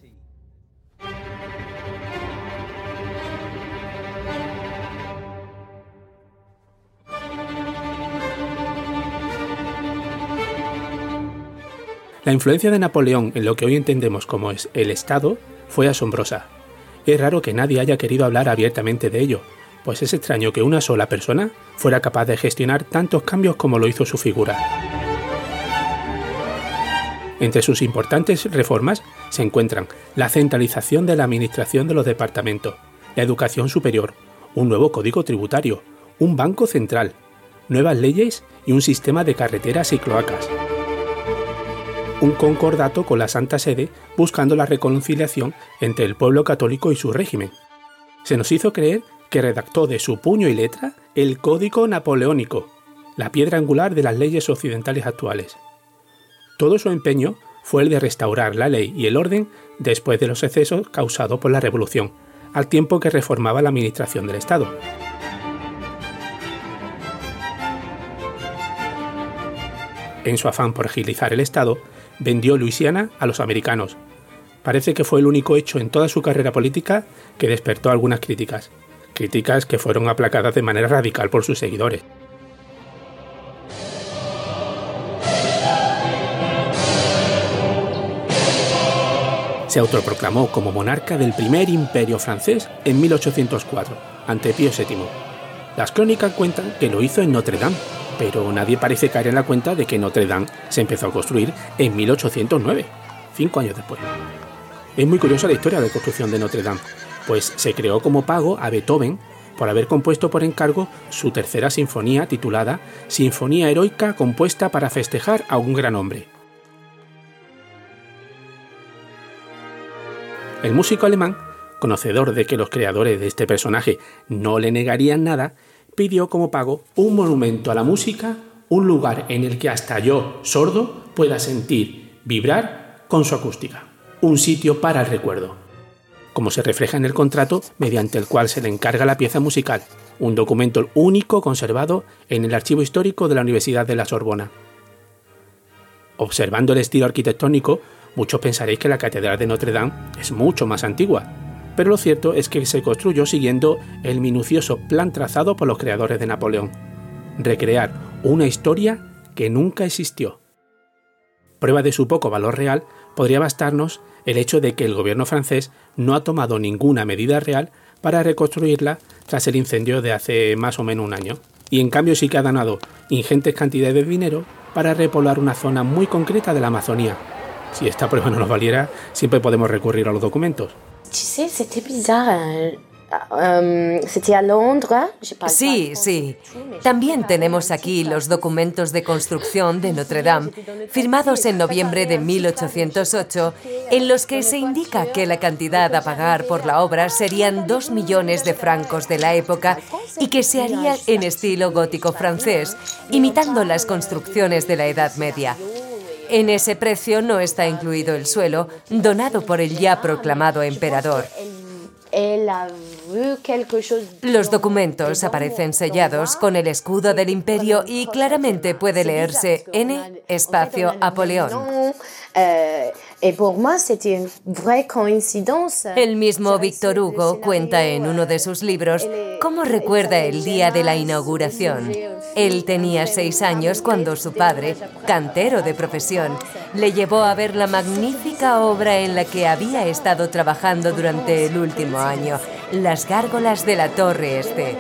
La influencia de Napoleón en lo que hoy entendemos como es el Estado fue asombrosa. Es raro que nadie haya querido hablar abiertamente de ello, pues es extraño que una sola persona fuera capaz de gestionar tantos cambios como lo hizo su figura. Entre sus importantes reformas se encuentran la centralización de la administración de los departamentos, la educación superior, un nuevo código tributario, un banco central, nuevas leyes y un sistema de carreteras y cloacas un concordato con la Santa Sede buscando la reconciliación entre el pueblo católico y su régimen. Se nos hizo creer que redactó de su puño y letra el Código Napoleónico, la piedra angular de las leyes occidentales actuales. Todo su empeño fue el de restaurar la ley y el orden después de los excesos causados por la Revolución, al tiempo que reformaba la administración del Estado. En su afán por agilizar el Estado, vendió Luisiana a los americanos. Parece que fue el único hecho en toda su carrera política que despertó algunas críticas, críticas que fueron aplacadas de manera radical por sus seguidores. Se autoproclamó como monarca del primer imperio francés en 1804, ante Pío VII. Las crónicas cuentan que lo hizo en Notre Dame, pero nadie parece caer en la cuenta de que Notre Dame se empezó a construir en 1809, cinco años después. Es muy curiosa la historia de construcción de Notre Dame, pues se creó como pago a Beethoven por haber compuesto por encargo su tercera sinfonía titulada Sinfonía Heroica compuesta para festejar a un gran hombre. El músico alemán conocedor de que los creadores de este personaje no le negarían nada, pidió como pago un monumento a la música, un lugar en el que hasta yo, sordo, pueda sentir, vibrar con su acústica. Un sitio para el recuerdo. Como se refleja en el contrato mediante el cual se le encarga la pieza musical, un documento único conservado en el archivo histórico de la Universidad de la Sorbona. Observando el estilo arquitectónico, muchos pensaréis que la Catedral de Notre Dame es mucho más antigua, pero lo cierto es que se construyó siguiendo el minucioso plan trazado por los creadores de Napoleón, recrear una historia que nunca existió. Prueba de su poco valor real podría bastarnos el hecho de que el gobierno francés no ha tomado ninguna medida real para reconstruirla tras el incendio de hace más o menos un año, y en cambio sí que ha donado ingentes cantidades de dinero para repoblar una zona muy concreta de la Amazonía. Si esta prueba no nos valiera, siempre podemos recurrir a los documentos. Sí, sí. También tenemos aquí los documentos de construcción de Notre Dame, firmados en noviembre de 1808, en los que se indica que la cantidad a pagar por la obra serían dos millones de francos de la época y que se haría en estilo gótico francés, imitando las construcciones de la Edad Media. En ese precio no está incluido el suelo, donado por el ya proclamado emperador. Los documentos aparecen sellados con el escudo del imperio y claramente puede leerse N espacio Apoleón. El mismo Víctor Hugo cuenta en uno de sus libros cómo recuerda el día de la inauguración. Él tenía seis años cuando su padre, cantero de profesión, le llevó a ver la magnífica obra en la que había estado trabajando durante el último año, las gárgolas de la Torre Este.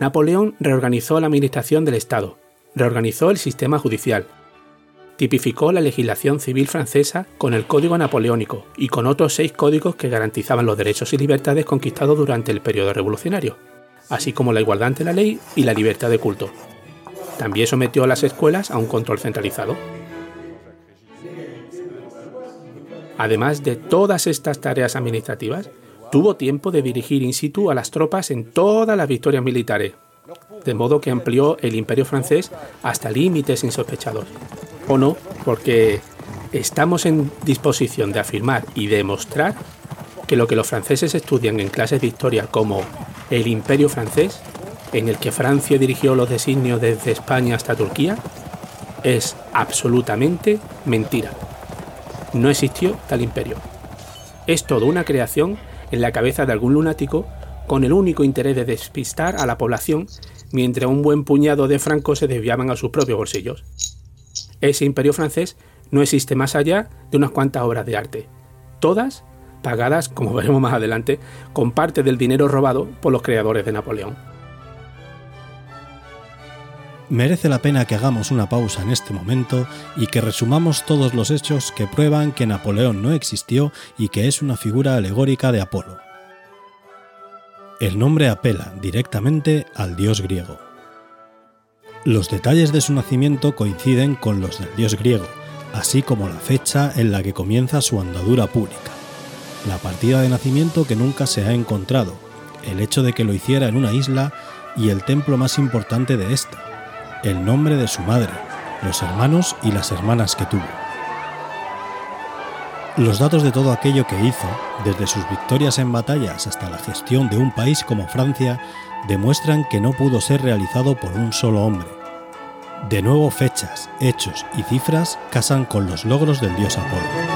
Napoleón reorganizó la administración del Estado, reorganizó el sistema judicial, tipificó la legislación civil francesa con el Código Napoleónico y con otros seis códigos que garantizaban los derechos y libertades conquistados durante el periodo revolucionario, así como la igualdad ante la ley y la libertad de culto. También sometió a las escuelas a un control centralizado. Además de todas estas tareas administrativas, tuvo tiempo de dirigir in situ a las tropas en todas las victorias militares, de modo que amplió el imperio francés hasta límites insospechados. ¿O no? Porque estamos en disposición de afirmar y demostrar que lo que los franceses estudian en clases de historia como el imperio francés, en el que Francia dirigió los designios desde España hasta Turquía, es absolutamente mentira. No existió tal imperio. Es toda una creación en la cabeza de algún lunático con el único interés de despistar a la población mientras un buen puñado de francos se desviaban a sus propios bolsillos. Ese imperio francés no existe más allá de unas cuantas obras de arte, todas pagadas, como veremos más adelante, con parte del dinero robado por los creadores de Napoleón. Merece la pena que hagamos una pausa en este momento y que resumamos todos los hechos que prueban que Napoleón no existió y que es una figura alegórica de Apolo. El nombre apela directamente al dios griego. Los detalles de su nacimiento coinciden con los del dios griego, así como la fecha en la que comienza su andadura pública. La partida de nacimiento que nunca se ha encontrado, el hecho de que lo hiciera en una isla y el templo más importante de esta, el nombre de su madre, los hermanos y las hermanas que tuvo. Los datos de todo aquello que hizo, desde sus victorias en batallas hasta la gestión de un país como Francia, demuestran que no pudo ser realizado por un solo hombre. De nuevo fechas, hechos y cifras casan con los logros del dios Apolo.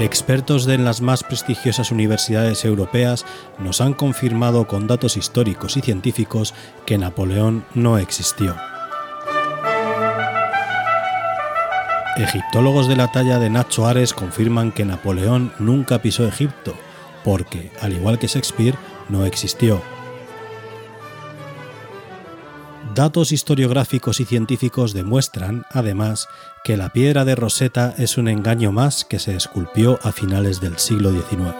Expertos de las más prestigiosas universidades europeas nos han confirmado con datos históricos y científicos que Napoleón no existió. Egiptólogos de la talla de Nacho Ares confirman que Napoleón nunca pisó Egipto, porque, al igual que Shakespeare, no existió. Datos historiográficos y científicos demuestran, además, que la piedra de Rosetta es un engaño más que se esculpió a finales del siglo XIX.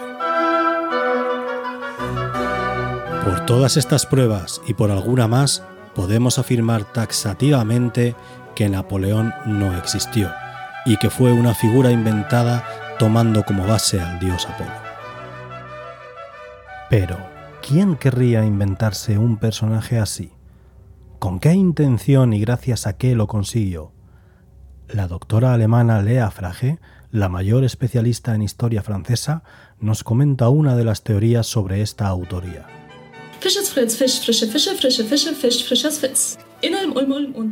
Por todas estas pruebas y por alguna más, podemos afirmar taxativamente que Napoleón no existió y que fue una figura inventada tomando como base al dios Apolo. Pero, ¿quién querría inventarse un personaje así? ¿Con qué intención y gracias a qué lo consiguió? La doctora alemana Lea Frage, la mayor especialista en historia francesa, nos comenta una de las teorías sobre esta autoría.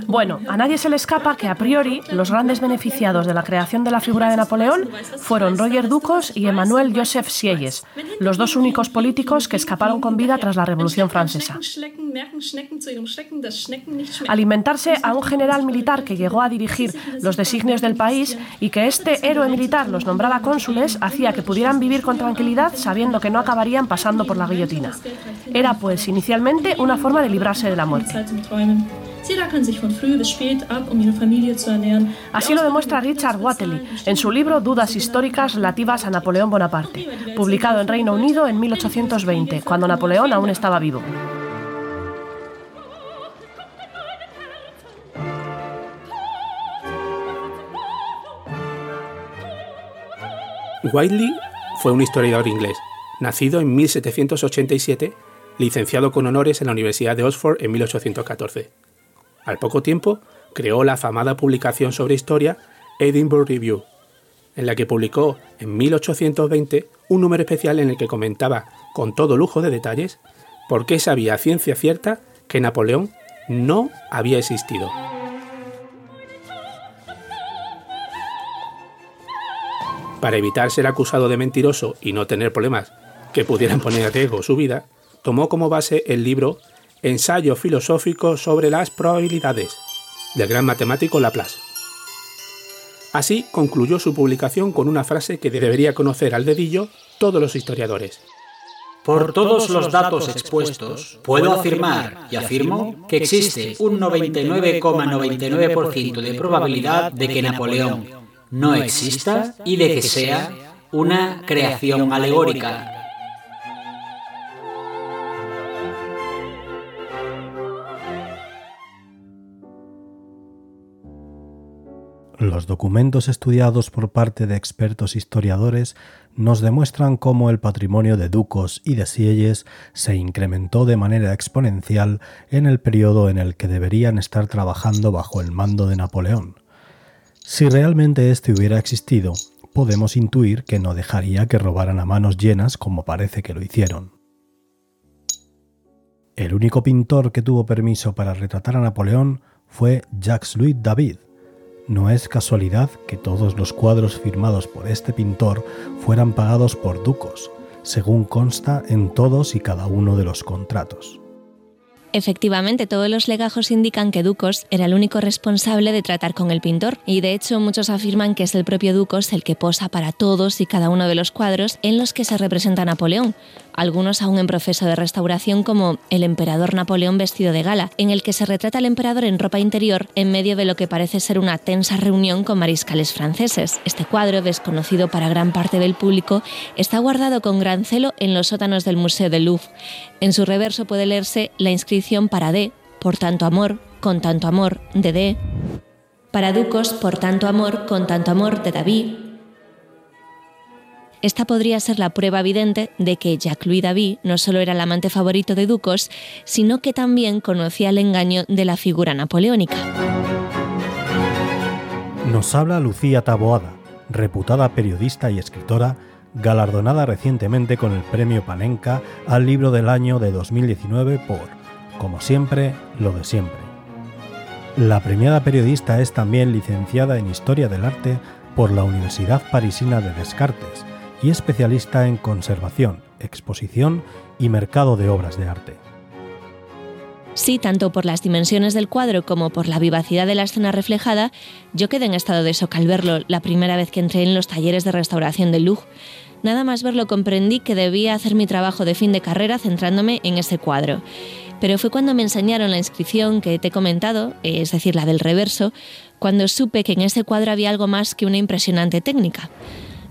Bueno, a nadie se le escapa que a priori los grandes beneficiados de la creación de la figura de Napoleón fueron Roger Ducos y Emmanuel Joseph Sieyes, los dos únicos políticos que escaparon con vida tras la Revolución Francesa. Alimentarse a un general militar que llegó a dirigir los designios del país y que este héroe militar los nombraba cónsules hacía que pudieran vivir con tranquilidad sabiendo que no acabarían pasando por la guillotina. Era pues inicialmente una forma de librarse de la muerte. Así lo demuestra Richard Whately en su libro Dudas históricas relativas a Napoleón Bonaparte, publicado en Reino Unido en 1820, cuando Napoleón aún estaba vivo. Whiteley fue un historiador inglés, nacido en 1787, licenciado con honores en la Universidad de Oxford en 1814. Al poco tiempo, creó la afamada publicación sobre historia Edinburgh Review, en la que publicó en 1820 un número especial en el que comentaba con todo lujo de detalles por qué sabía a ciencia cierta que Napoleón no había existido. Para evitar ser acusado de mentiroso y no tener problemas que pudieran poner en riesgo su vida, tomó como base el libro Ensayo filosófico sobre las probabilidades del gran matemático Laplace. Así concluyó su publicación con una frase que debería conocer al dedillo todos los historiadores. Por todos los datos expuestos, puedo afirmar y afirmo que existe un 99,99% de probabilidad de que Napoleón no exista y de que sea una creación alegórica Los documentos estudiados por parte de expertos historiadores nos demuestran cómo el patrimonio de Ducos y de Sieyes se incrementó de manera exponencial en el periodo en el que deberían estar trabajando bajo el mando de Napoleón. Si realmente este hubiera existido, podemos intuir que no dejaría que robaran a manos llenas como parece que lo hicieron. El único pintor que tuvo permiso para retratar a Napoleón fue Jacques-Louis David, no es casualidad que todos los cuadros firmados por este pintor fueran pagados por ducos, según consta en todos y cada uno de los contratos. Efectivamente, todos los legajos indican que Ducos era el único responsable de tratar con el pintor, y de hecho muchos afirman que es el propio Ducos el que posa para todos y cada uno de los cuadros en los que se representa Napoleón, algunos aún en proceso de restauración como El emperador Napoleón vestido de gala, en el que se retrata al emperador en ropa interior en medio de lo que parece ser una tensa reunión con mariscales franceses. Este cuadro, desconocido para gran parte del público, está guardado con gran celo en los sótanos del Museo del Louvre. En su reverso puede leerse la inscripción para D, por tanto amor, con tanto amor, de D. Para Ducos, por tanto amor, con tanto amor, de David esta podría ser la prueba evidente de que Jacques-Louis David no solo era el amante favorito de Ducos, sino que también conocía el engaño de la figura napoleónica. Nos habla Lucía Taboada, reputada periodista y escritora, galardonada recientemente con el premio Panenka al libro del año de 2019 por, como siempre, lo de siempre. La premiada periodista es también licenciada en Historia del Arte por la Universidad Parisina de Descartes y especialista en conservación, exposición y mercado de obras de arte. Sí, tanto por las dimensiones del cuadro como por la vivacidad de la escena reflejada, yo quedé en estado de shock al verlo la primera vez que entré en los talleres de restauración del Louvre. Nada más verlo comprendí que debía hacer mi trabajo de fin de carrera centrándome en ese cuadro. Pero fue cuando me enseñaron la inscripción que te he comentado, es decir, la del reverso, cuando supe que en ese cuadro había algo más que una impresionante técnica.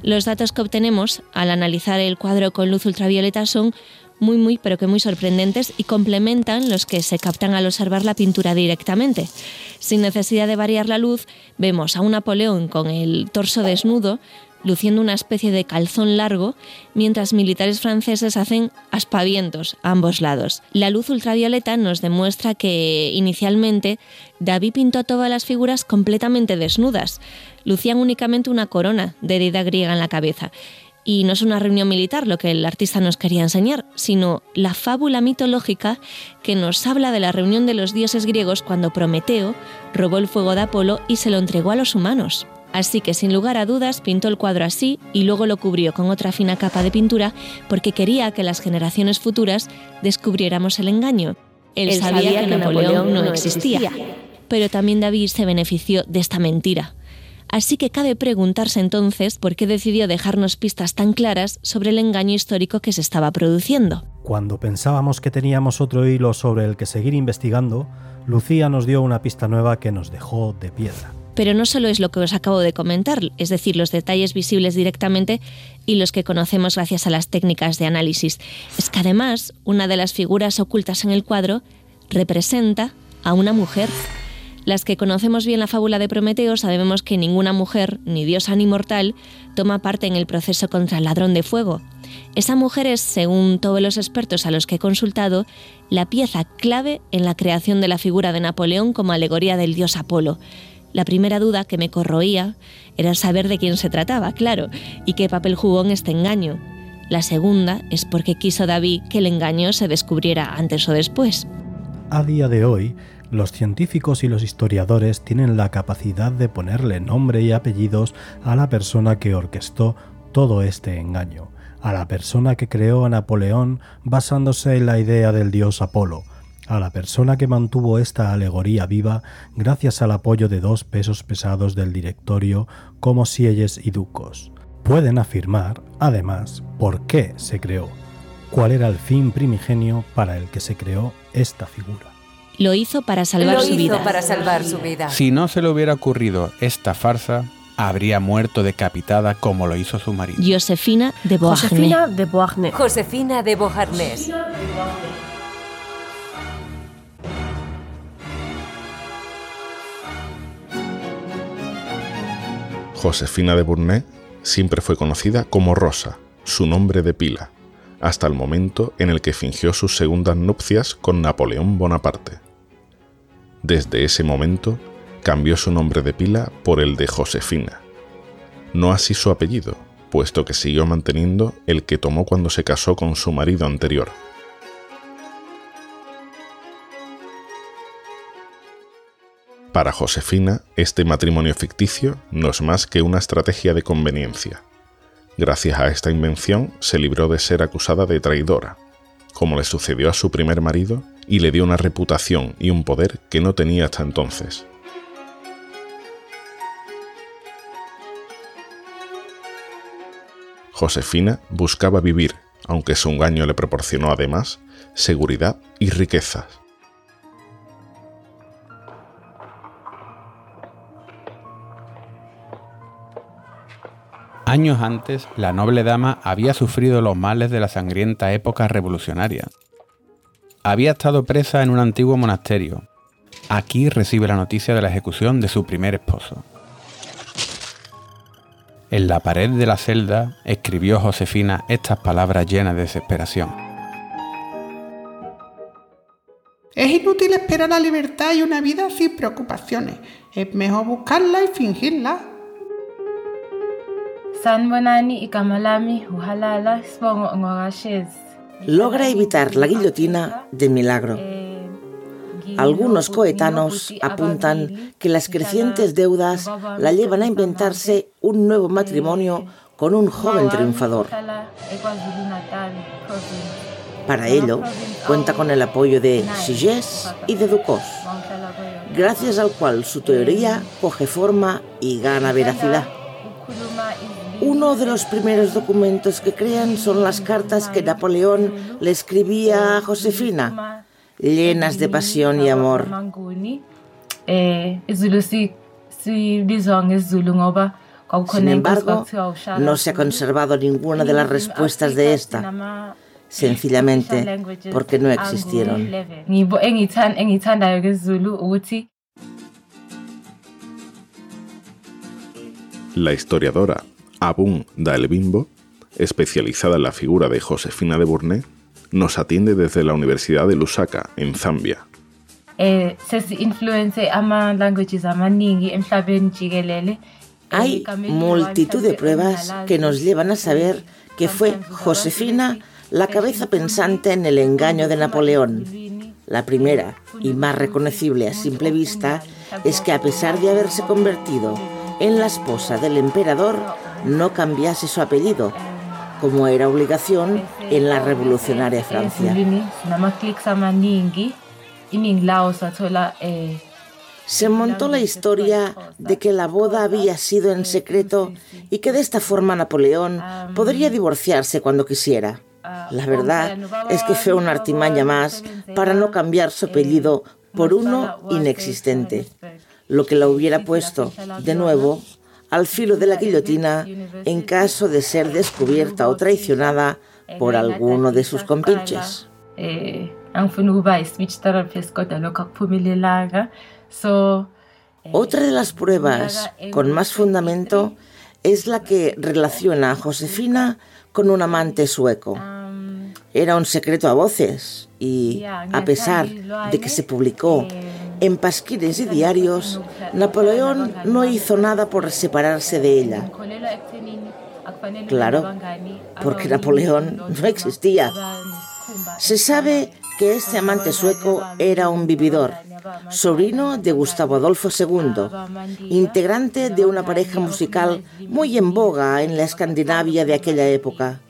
Los datos que obtenemos al analizar el cuadro con luz ultravioleta son muy, muy, pero que muy sorprendentes y complementan los que se captan al observar la pintura directamente. Sin necesidad de variar la luz, vemos a un Napoleón con el torso desnudo, luciendo una especie de calzón largo, mientras militares franceses hacen aspavientos a ambos lados. La luz ultravioleta nos demuestra que inicialmente David pintó todas las figuras completamente desnudas. Lucían únicamente una corona de deidad griega en la cabeza. Y no es una reunión militar lo que el artista nos quería enseñar, sino la fábula mitológica que nos habla de la reunión de los dioses griegos cuando Prometeo robó el fuego de Apolo y se lo entregó a los humanos. Así que sin lugar a dudas pintó el cuadro así y luego lo cubrió con otra fina capa de pintura porque quería que las generaciones futuras descubriéramos el engaño. Él, sabía, que, Napoleón, no existía, pero también David se benefició de esta mentira. Así que cabe preguntarse entonces por qué decidió dejarnos pistas tan claras sobre el engaño histórico que se estaba produciendo. Cuando pensábamos que teníamos otro hilo sobre el que seguir investigando, Lucía nos dio una pista nueva que nos dejó de piedra. Pero no solo es lo que os acabo de comentar, es decir, los detalles visibles directamente y los que conocemos gracias a las técnicas de análisis. Es que además, una de las figuras ocultas en el cuadro representa a una mujer. Las que conocemos bien la fábula de Prometeo sabemos que ninguna mujer, ni diosa ni mortal, toma parte en el proceso contra el ladrón de fuego. Esa mujer es, según todos los expertos a los que he consultado, la pieza clave en la creación de la figura de Napoleón como alegoría del dios Apolo. La primera duda que me corroía era saber de quién se trataba, claro, y qué papel jugó en este engaño. La segunda es porque quiso David que el engaño se descubriera antes o después. A día de hoy, los científicos y los historiadores tienen la capacidad de ponerle nombre y apellidos a la persona que orquestó todo este engaño, a la persona que creó a Napoleón basándose en la idea del dios Apolo, a la persona que mantuvo esta alegoría viva gracias al apoyo de dos pesos pesados del directorio como Sieyes y Ducos. Pueden afirmar, además, por qué se creó, cuál era el fin primigenio para el que se creó esta figura. Lo hizo para salvar, su, vida. para salvar su vida. Si no se le hubiera ocurrido esta farsa, habría muerto decapitada como lo hizo su marido. Josefina de Beauharnais. Josefina de Beauharnais. Josefina de Beauharnais. Josefina de Bournay siempre fue conocida como Rosa, su nombre de pila, hasta el momento en el que fingió sus segundas nupcias con Napoleón Bonaparte. Desde ese momento cambió su nombre de pila por el de Josefina. No así su apellido, puesto que siguió manteniendo el que tomó cuando se casó con su marido anterior. Para Josefina, este matrimonio ficticio no es más que una estrategia de conveniencia. Gracias a esta invención se libró de ser acusada de traidora, como le sucedió a su primer marido, y le dio una reputación y un poder que no tenía hasta entonces. Josefina buscaba vivir, aunque su engaño le proporcionó además seguridad y riquezas. Años antes, la noble dama había sufrido los males de la sangrienta época revolucionaria. Había estado presa en un antiguo monasterio. Aquí recibe la noticia de la ejecución de su primer esposo. En la pared de la celda escribió Josefina estas palabras llenas de desesperación. Es inútil esperar la libertad y una vida sin preocupaciones. Es mejor buscarla y fingirla. Logra evitar la guillotina de milagro. Algunos coetanos apuntan que las crecientes deudas la llevan a inventarse un nuevo matrimonio con un joven triunfador. Para ello, cuenta con el apoyo de Siges y de Ducos, gracias al cual su teoría coge forma y gana veracidad. Uno de los primeros documentos que crean son las cartas que Napoleón le escribía a Josefina, llenas de pasión y amor. Sin embargo, no se ha conservado ninguna de las respuestas de esta. sencillamente porque no existieron. La historiadora Abun Daelbimbo, especializada en la figura de Josefina de Bournay, nos atiende desde la Universidad de Lusaka, en Zambia. Eh, Hay multitud de pruebas que nos llevan a saber que fue Josefina la cabeza pensante en el engaño de Napoleón. La primera y más reconocible a simple vista es que a pesar de haberse convertido en la esposa del emperador no cambiase su apellido, como era obligación en la revolucionaria Francia. Se montó la historia de que la boda había sido en secreto y que de esta forma Napoleón podría divorciarse cuando quisiera. La verdad es que fue una artimaña más para no cambiar su apellido por uno inexistente lo que la hubiera puesto de nuevo al filo de la guillotina en caso de ser descubierta o traicionada por alguno de sus compinches. Otra de las pruebas con más fundamento es la que relaciona a Josefina con un amante sueco. Era un secreto a voces y, a pesar de que se publicó en pasquines y diarios, Napoleón no hizo nada por separarse de ella. Claro, porque Napoleón no existía. Se sabe que este amante sueco era un vividor, sobrino de Gustavo Adolfo II, integrante de una pareja musical muy en boga en la Escandinavia de aquella época.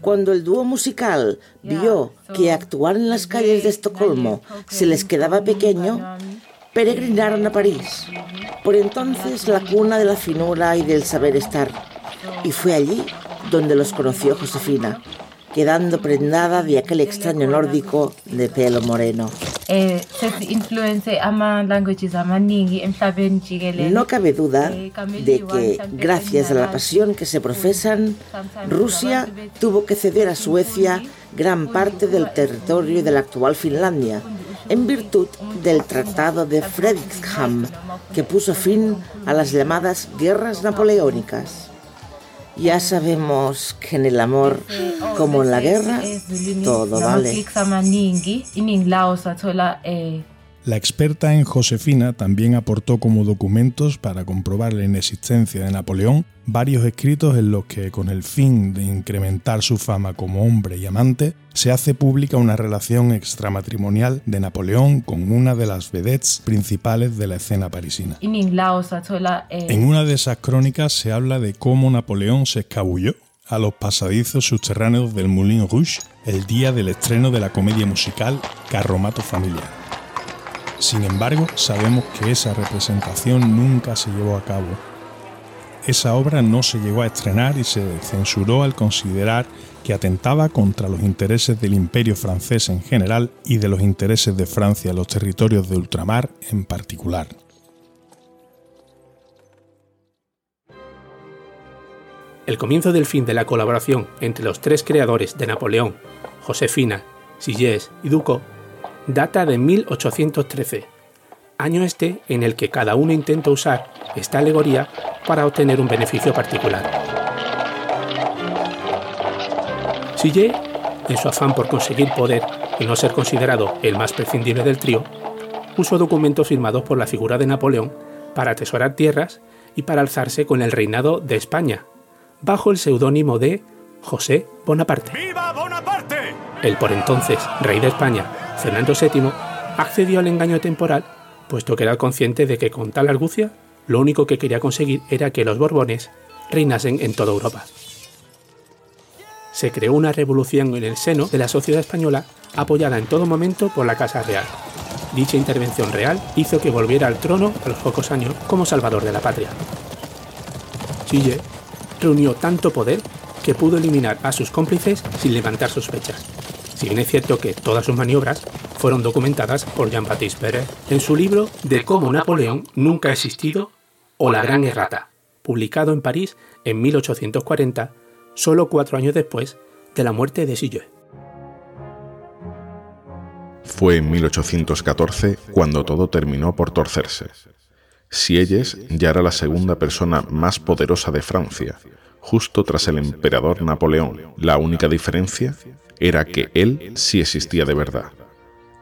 Cuando el dúo musical vio que actuar en las calles de Estocolmo se les quedaba pequeño, peregrinaron a París, por entonces la cuna de la finura y del saber estar. Y fue allí donde los conoció Josefina, quedando prendada de aquel extraño nórdico de pelo moreno. Eh, no cabe duda de que, gracias a la pasión que se profesan, Rusia tuvo que ceder a Suecia gran parte del territorio de la actual Finlandia, en virtud del Tratado de Fredrikshamn, que puso fin a las llamadas guerras napoleónicas. Ya sabemos que en el amor, como en la guerra, todo vale. La experta en Josefina también aportó como documentos para comprobar la inexistencia de Napoleón varios escritos en los que, con el fin de incrementar su fama como hombre y amante, se hace pública una relación extramatrimonial de Napoleón con una de las vedettes principales de la escena parisina. En una de esas crónicas se habla de cómo Napoleón se escabulló a los pasadizos subterráneos del Moulin Rouge el día del estreno de la comedia musical Carromato Familiar. Sin embargo, sabemos que esa representación nunca se llevó a cabo. Esa obra no se llegó a estrenar y se censuró al considerar que atentaba contra los intereses del imperio francés en general y de los intereses de Francia en los territorios de ultramar en particular. El comienzo del fin de la colaboración entre los tres creadores de Napoleón, Josefina, Sillés y Ducos, data de 1813, año este en el que cada uno intenta usar esta alegoría para obtener un beneficio particular. Sillet, en su afán por conseguir poder y no ser considerado el más prescindible del trío, usó documentos firmados por la figura de Napoleón para atesorar tierras y para alzarse con el reinado de España, bajo el seudónimo de José Bonaparte. ¡Viva Bonaparte! El por entonces rey de España Fernando VII accedió al engaño temporal, puesto que era consciente de que con tal argucia lo único que quería conseguir era que los Borbones reinasen en toda Europa. Se creó una revolución en el seno de la sociedad española apoyada en todo momento por la Casa Real. Dicha intervención real hizo que volviera al trono a los pocos años como salvador de la patria. Chille reunió tanto poder que pudo eliminar a sus cómplices sin levantar sospechas si bien es cierto que todas sus maniobras fueron documentadas por Jean-Baptiste Pérez en su libro De cómo Napoleón nunca ha existido o La Gran Errata, publicado en París en 1840, solo cuatro años después de la muerte de Silloé. Fue en 1814 cuando todo terminó por torcerse. Sieyes ya era la segunda persona más poderosa de Francia, justo tras el emperador Napoleón. La única diferencia era que él sí existía de verdad.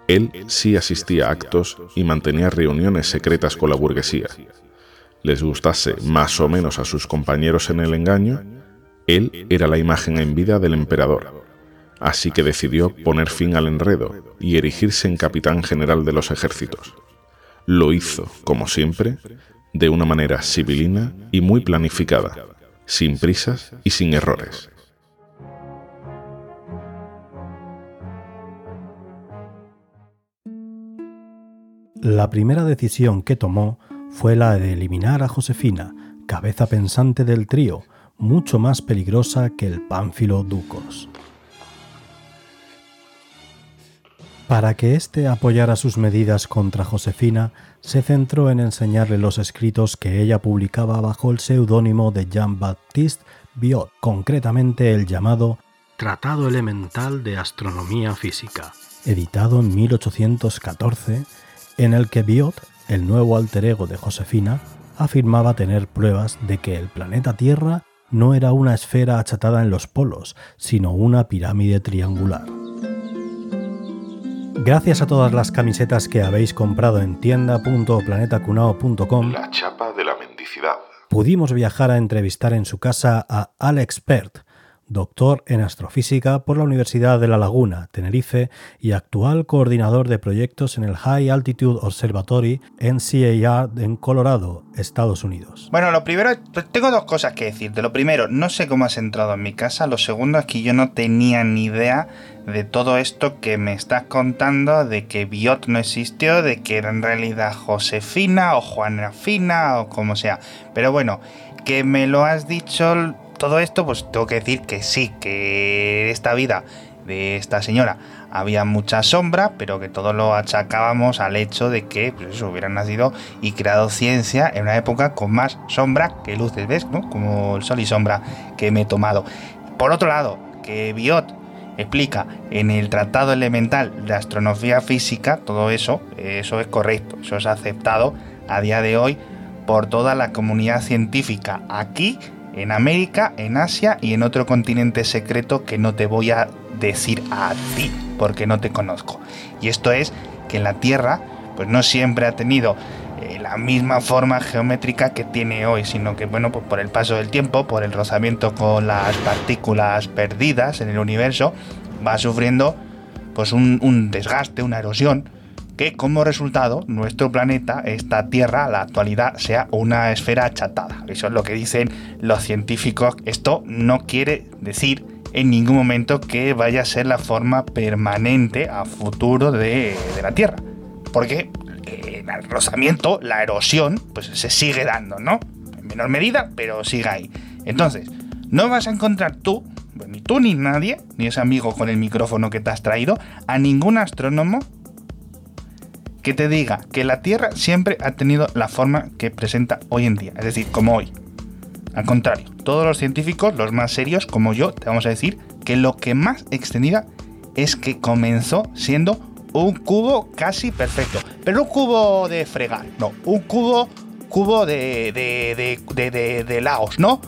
Él sí asistía a actos y mantenía reuniones secretas con la burguesía. Les gustase más o menos a sus compañeros en el engaño, él era la imagen en vida del emperador. Así que decidió poner fin al enredo y erigirse en capitán general de los ejércitos. Lo hizo, como siempre, de una manera civilina y muy planificada, sin prisas y sin errores. La primera decisión que tomó fue la de eliminar a Josefina, cabeza pensante del trío, mucho más peligrosa que el pánfilo Ducos. Para que éste apoyara sus medidas contra Josefina, se centró en enseñarle los escritos que ella publicaba bajo el seudónimo de Jean-Baptiste Biot, concretamente el llamado Tratado Elemental de Astronomía Física, editado en 1814, en el que Biot, el nuevo alter ego de Josefina, afirmaba tener pruebas de que el planeta Tierra no era una esfera achatada en los polos, sino una pirámide triangular. Gracias a todas las camisetas que habéis comprado en tienda.planetacunao.com, La chapa de la mendicidad. pudimos viajar a entrevistar en su casa a Alex Pert, doctor en astrofísica por la Universidad de La Laguna, Tenerife, y actual coordinador de proyectos en el High Altitude Observatory NCAR en Colorado, Estados Unidos. Bueno, lo primero, tengo dos cosas que decirte. Lo primero, no sé cómo has entrado en mi casa. Lo segundo es que yo no tenía ni idea de todo esto que me estás contando, de que Biot no existió, de que era en realidad Josefina o Juana Fina o como sea. Pero bueno, que me lo has dicho todo esto, pues tengo que decir que sí, que esta vida de esta señora había mucha sombra, pero que todo lo achacábamos al hecho de que pues hubieran nacido y creado ciencia en una época con más sombra que luces, ¿ves? ¿no? Como el sol y sombra que me he tomado. Por otro lado, que Biot explica en el Tratado Elemental de Astronomía Física, todo eso, eso es correcto, eso es aceptado a día de hoy por toda la comunidad científica aquí en América, en Asia y en otro continente secreto que no te voy a decir a ti porque no te conozco. Y esto es que la Tierra pues no siempre ha tenido eh, la misma forma geométrica que tiene hoy, sino que bueno, pues por el paso del tiempo, por el rozamiento con las partículas perdidas en el universo, va sufriendo pues un, un desgaste, una erosión que como resultado nuestro planeta, esta Tierra, la actualidad, sea una esfera achatada. Eso es lo que dicen los científicos. Esto no quiere decir en ningún momento que vaya a ser la forma permanente a futuro de, de la Tierra. Porque el rozamiento, la erosión, pues se sigue dando, ¿no? En menor medida, pero sigue ahí. Entonces, no vas a encontrar tú, ni tú ni nadie, ni ese amigo con el micrófono que te has traído, a ningún astrónomo que te diga que la Tierra siempre ha tenido la forma que presenta hoy en día, es decir, como hoy. Al contrario, todos los científicos, los más serios como yo, te vamos a decir que lo que más extendida es que comenzó siendo un cubo casi perfecto. Pero un cubo de fregar, no, un cubo, cubo de, de, de, de, de Laos, ¿no?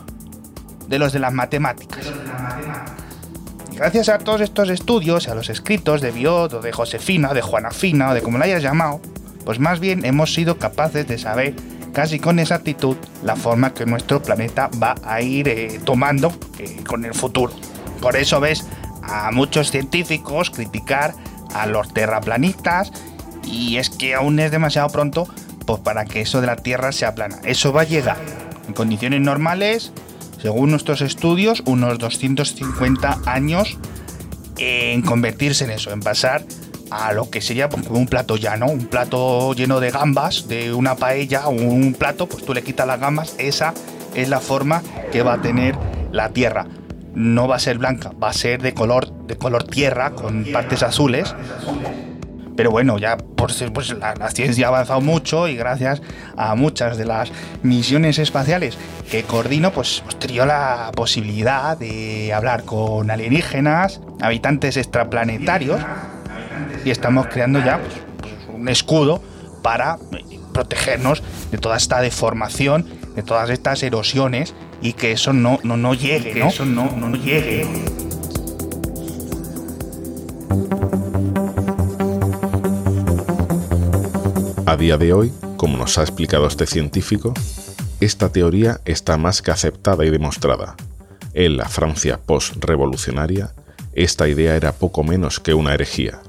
De los de las matemáticas. Y gracias a todos estos estudios, a los escritos de Biot o de Josefina, de Juana Fina o de como la hayas llamado, pues más bien hemos sido capaces de saber casi con exactitud la forma que nuestro planeta va a ir eh, tomando eh, con el futuro. Por eso ves a muchos científicos criticar a los terraplanistas y es que aún es demasiado pronto pues para que eso de la Tierra sea plana. Eso va a llegar en condiciones normales, según nuestros estudios, unos 250 años en convertirse en eso, en pasar a lo que sería pues, un plato llano, un plato lleno de gambas, de una paella un plato, pues tú le quitas las gambas, esa es la forma que va a tener la Tierra. No va a ser blanca, va a ser de color, de color tierra, con partes azules. Pero bueno, ya por ser, pues la, ciencia ha avanzado mucho y gracias a muchas de las misiones espaciales que coordino, pues hemos tenido la posibilidad de hablar con alienígenas, habitantes extraplanetarios y estamos creando ya pues, pues, un escudo para protegernos de toda esta deformación, de todas estas erosiones y que eso no, no, no llegue, que eso no, no llegue. A día de hoy, como nos ha explicado este científico, esta teoría está más que aceptada y demostrada. En la Francia post-revolucionaria, esta idea era poco menos que una herejía,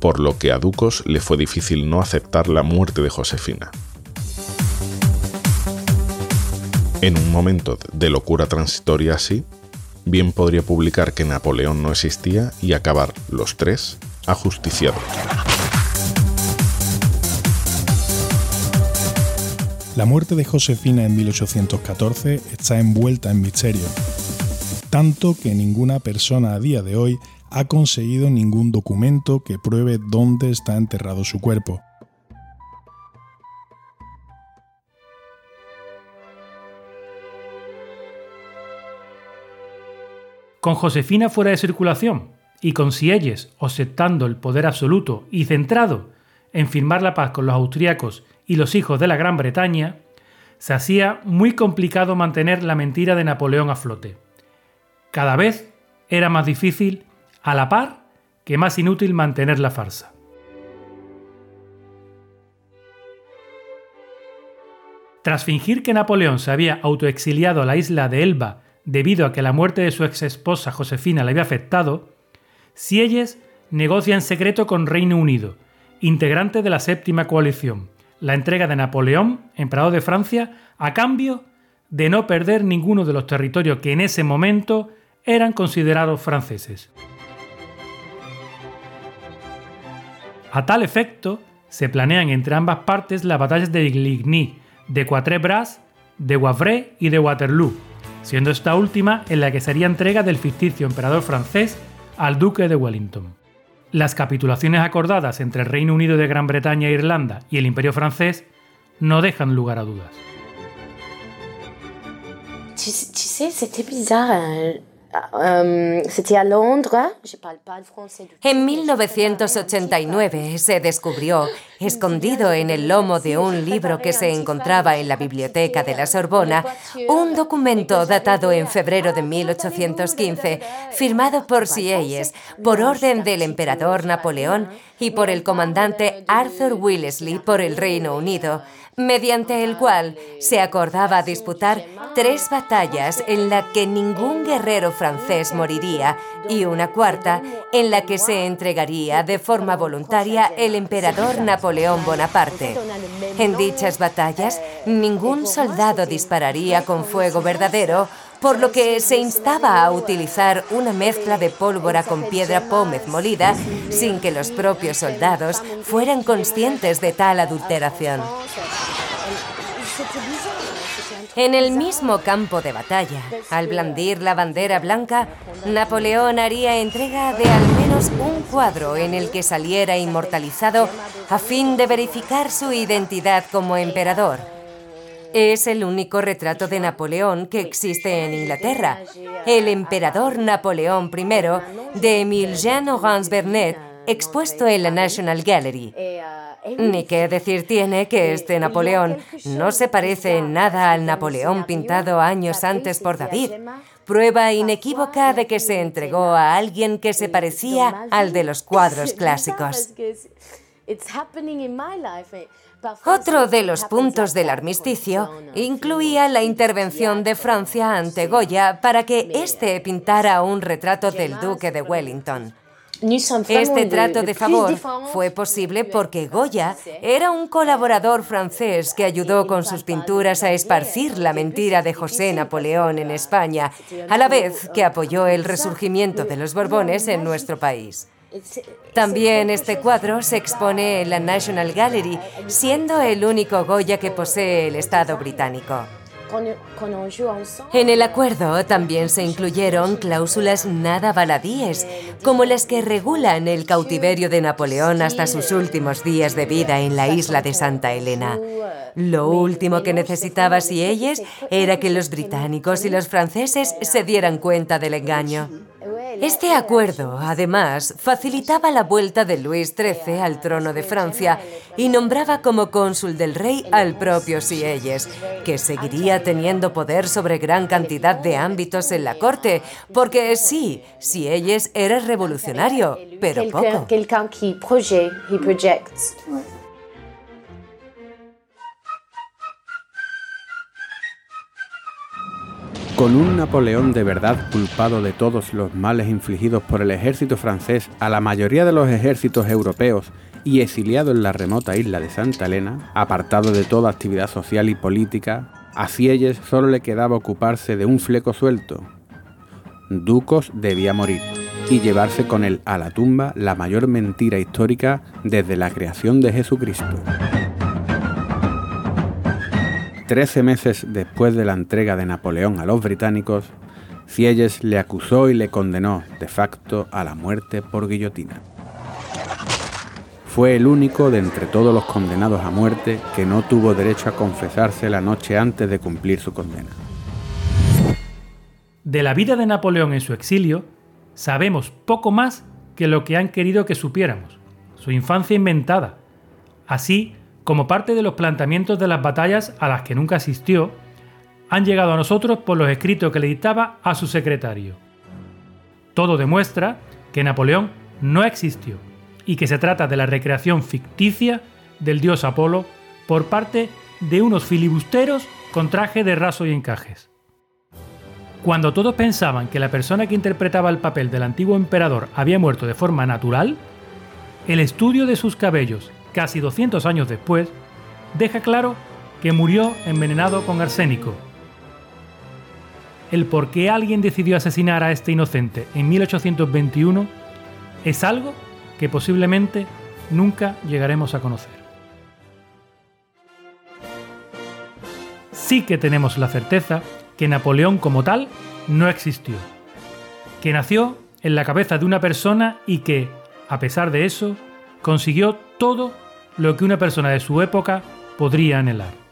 por lo que a Ducos le fue difícil no aceptar la muerte de Josefina. En un momento de locura transitoria así, bien podría publicar que Napoleón no existía y acabar los tres ajusticiados. La muerte de Josefina en 1814 está envuelta en misterio, tanto que ninguna persona a día de hoy ha conseguido ningún documento que pruebe dónde está enterrado su cuerpo. Con Josefina fuera de circulación y con Sieyes ostentando el poder absoluto y centrado en firmar la paz con los austríacos y los hijos de la Gran Bretaña, se hacía muy complicado mantener la mentira de Napoleón a flote. Cada vez era más difícil, a la par que más inútil mantener la farsa. Tras fingir que Napoleón se había autoexiliado a la isla de Elba debido a que la muerte de su ex esposa Josefina le había afectado, Sieyes negocia en secreto con Reino Unido, integrante de la séptima coalición, la entrega de Napoleón, emperador de Francia, a cambio de no perder ninguno de los territorios que en ese momento eran considerados franceses. A tal efecto, se planean entre ambas partes las batallas de Ligny, de Quatre Bras, de Wavre y de Waterloo, siendo esta última en la que sería entrega del ficticio emperador francés al duque de Wellington. Las capitulaciones acordadas entre el Reino Unido de Gran Bretaña e Irlanda y el Imperio francés no dejan lugar a dudas. En 1989 se descubrió, escondido en el lomo de un libro que se encontraba en la biblioteca de la Sorbona, un documento datado en febrero de 1815, firmado por Sieyes, por orden del emperador Napoleón y por el comandante Arthur Wellesley por el Reino Unido, mediante el cual se acordaba disputar tres batallas en la que ningún guerrero francés moriría y una cuarta en la que se entregaría de forma voluntaria el emperador Napoleón Bonaparte. En dichas batallas, ningún soldado dispararía con fuego verdadero por lo que se instaba a utilizar una mezcla de pólvora con piedra pómez molida sin que los propios soldados fueran conscientes de tal adulteración. En el mismo campo de batalla, al blandir la bandera blanca, Napoleón haría entrega de al menos un cuadro en el que saliera inmortalizado a fin de verificar su identidad como emperador. Es el único retrato de Napoleón que existe en Inglaterra, el emperador Napoleón I de Emile Jean Orange Bernet, expuesto en la National Gallery. Ni qué decir tiene que este Napoleón no se parece en nada al Napoleón pintado años antes por David, prueba inequívoca de que se entregó a alguien que se parecía al de los cuadros clásicos. Otro de los puntos del armisticio incluía la intervención de Francia ante Goya para que éste pintara un retrato del duque de Wellington. Este trato de favor fue posible porque Goya era un colaborador francés que ayudó con sus pinturas a esparcir la mentira de José Napoleón en España, a la vez que apoyó el resurgimiento de los Borbones en nuestro país. También este cuadro se expone en la National Gallery, siendo el único Goya que posee el Estado británico. En el acuerdo también se incluyeron cláusulas nada baladíes, como las que regulan el cautiverio de Napoleón hasta sus últimos días de vida en la isla de Santa Elena. Lo último que necesitaba Sieyes era que los británicos y los franceses se dieran cuenta del engaño. Este acuerdo, además, facilitaba la vuelta de Luis XIII al trono de Francia y nombraba como cónsul del rey al propio Sieyes, que seguiría teniendo poder sobre gran cantidad de ámbitos en la corte, porque sí, Sieyes era revolucionario, pero poco. Con un Napoleón de verdad culpado de todos los males infligidos por el ejército francés a la mayoría de los ejércitos europeos y exiliado en la remota isla de Santa Elena, apartado de toda actividad social y política, a Sieyes solo le quedaba ocuparse de un fleco suelto. Ducos debía morir y llevarse con él a la tumba la mayor mentira histórica desde la creación de Jesucristo. Trece meses después de la entrega de Napoleón a los británicos, Sieyes le acusó y le condenó de facto a la muerte por guillotina. Fue el único de entre todos los condenados a muerte que no tuvo derecho a confesarse la noche antes de cumplir su condena. De la vida de Napoleón en su exilio, sabemos poco más que lo que han querido que supiéramos, su infancia inventada, así como parte de los planteamientos de las batallas a las que nunca asistió, han llegado a nosotros por los escritos que le dictaba a su secretario. Todo demuestra que Napoleón no existió y que se trata de la recreación ficticia del dios Apolo por parte de unos filibusteros con traje de raso y encajes. Cuando todos pensaban que la persona que interpretaba el papel del antiguo emperador había muerto de forma natural, el estudio de sus cabellos casi 200 años después, deja claro que murió envenenado con arsénico. El por qué alguien decidió asesinar a este inocente en 1821 es algo que posiblemente nunca llegaremos a conocer. Sí que tenemos la certeza que Napoleón como tal no existió, que nació en la cabeza de una persona y que, a pesar de eso, consiguió todo lo que una persona de su época podría anhelar.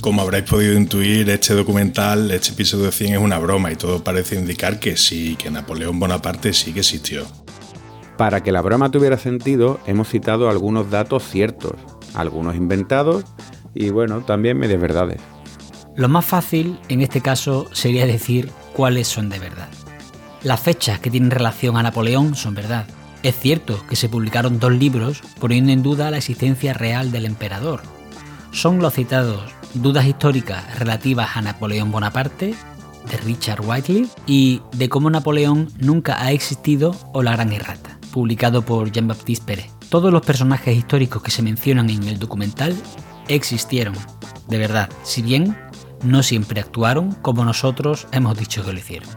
Como habréis podido intuir, este documental, este episodio 100 es una broma y todo parece indicar que sí, que Napoleón Bonaparte sí que existió. Para que la broma tuviera sentido, hemos citado algunos datos ciertos, algunos inventados y bueno, también medias verdades. Lo más fácil en este caso sería decir cuáles son de verdad. Las fechas que tienen relación a Napoleón son verdad. Es cierto que se publicaron dos libros poniendo en duda la existencia real del emperador. Son los citados Dudas históricas relativas a Napoleón Bonaparte, de Richard Whiteley, y de cómo Napoleón nunca ha existido o la Gran Errata, publicado por Jean-Baptiste Pérez. Todos los personajes históricos que se mencionan en el documental existieron, de verdad, si bien no siempre actuaron como nosotros hemos dicho que lo hicieron.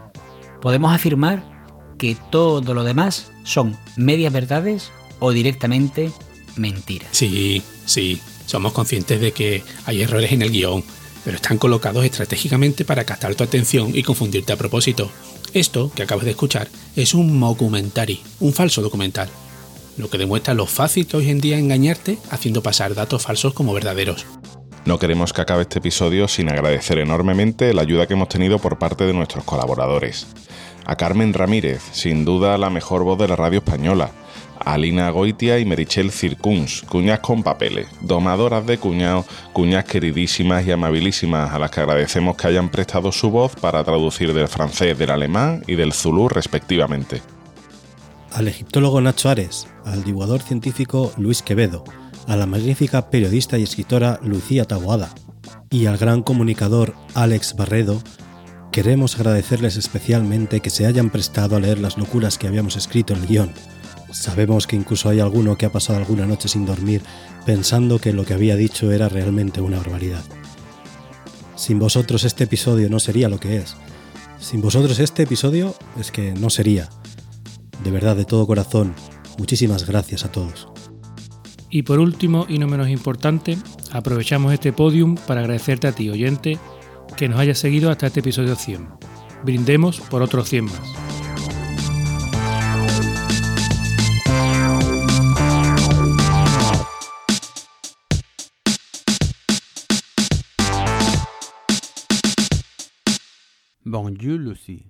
Podemos afirmar que todo lo demás son medias verdades o directamente mentiras. Sí, sí, somos conscientes de que hay errores en el guion, pero están colocados estratégicamente para captar tu atención y confundirte a propósito. Esto que acabas de escuchar es un documentary, un falso documental, lo que demuestra lo fácil que hoy en día engañarte haciendo pasar datos falsos como verdaderos. No queremos que acabe este episodio sin agradecer enormemente la ayuda que hemos tenido por parte de nuestros colaboradores. A Carmen Ramírez, sin duda la mejor voz de la radio española, Alina Goitia y Merichel Circuns, cuñas con papeles, domadoras de cuñados, cuñas queridísimas y amabilísimas a las que agradecemos que hayan prestado su voz para traducir del francés, del alemán y del zulú respectivamente. Al egiptólogo Nacho Ares, al divulgador científico Luis Quevedo, a la magnífica periodista y escritora Lucía Taboada y al gran comunicador Alex Barredo, queremos agradecerles especialmente que se hayan prestado a leer las locuras que habíamos escrito en el guion Sabemos que incluso hay alguno que ha pasado alguna noche sin dormir pensando que lo que había dicho era realmente una barbaridad. Sin vosotros este episodio no sería lo que es. Sin vosotros este episodio es que no sería. De verdad, de todo corazón, muchísimas gracias a todos. Y por último, y no menos importante, aprovechamos este podium para agradecerte a ti, oyente, que nos hayas seguido hasta este episodio 100. Brindemos por otros 100 más. Bonjour Lucy.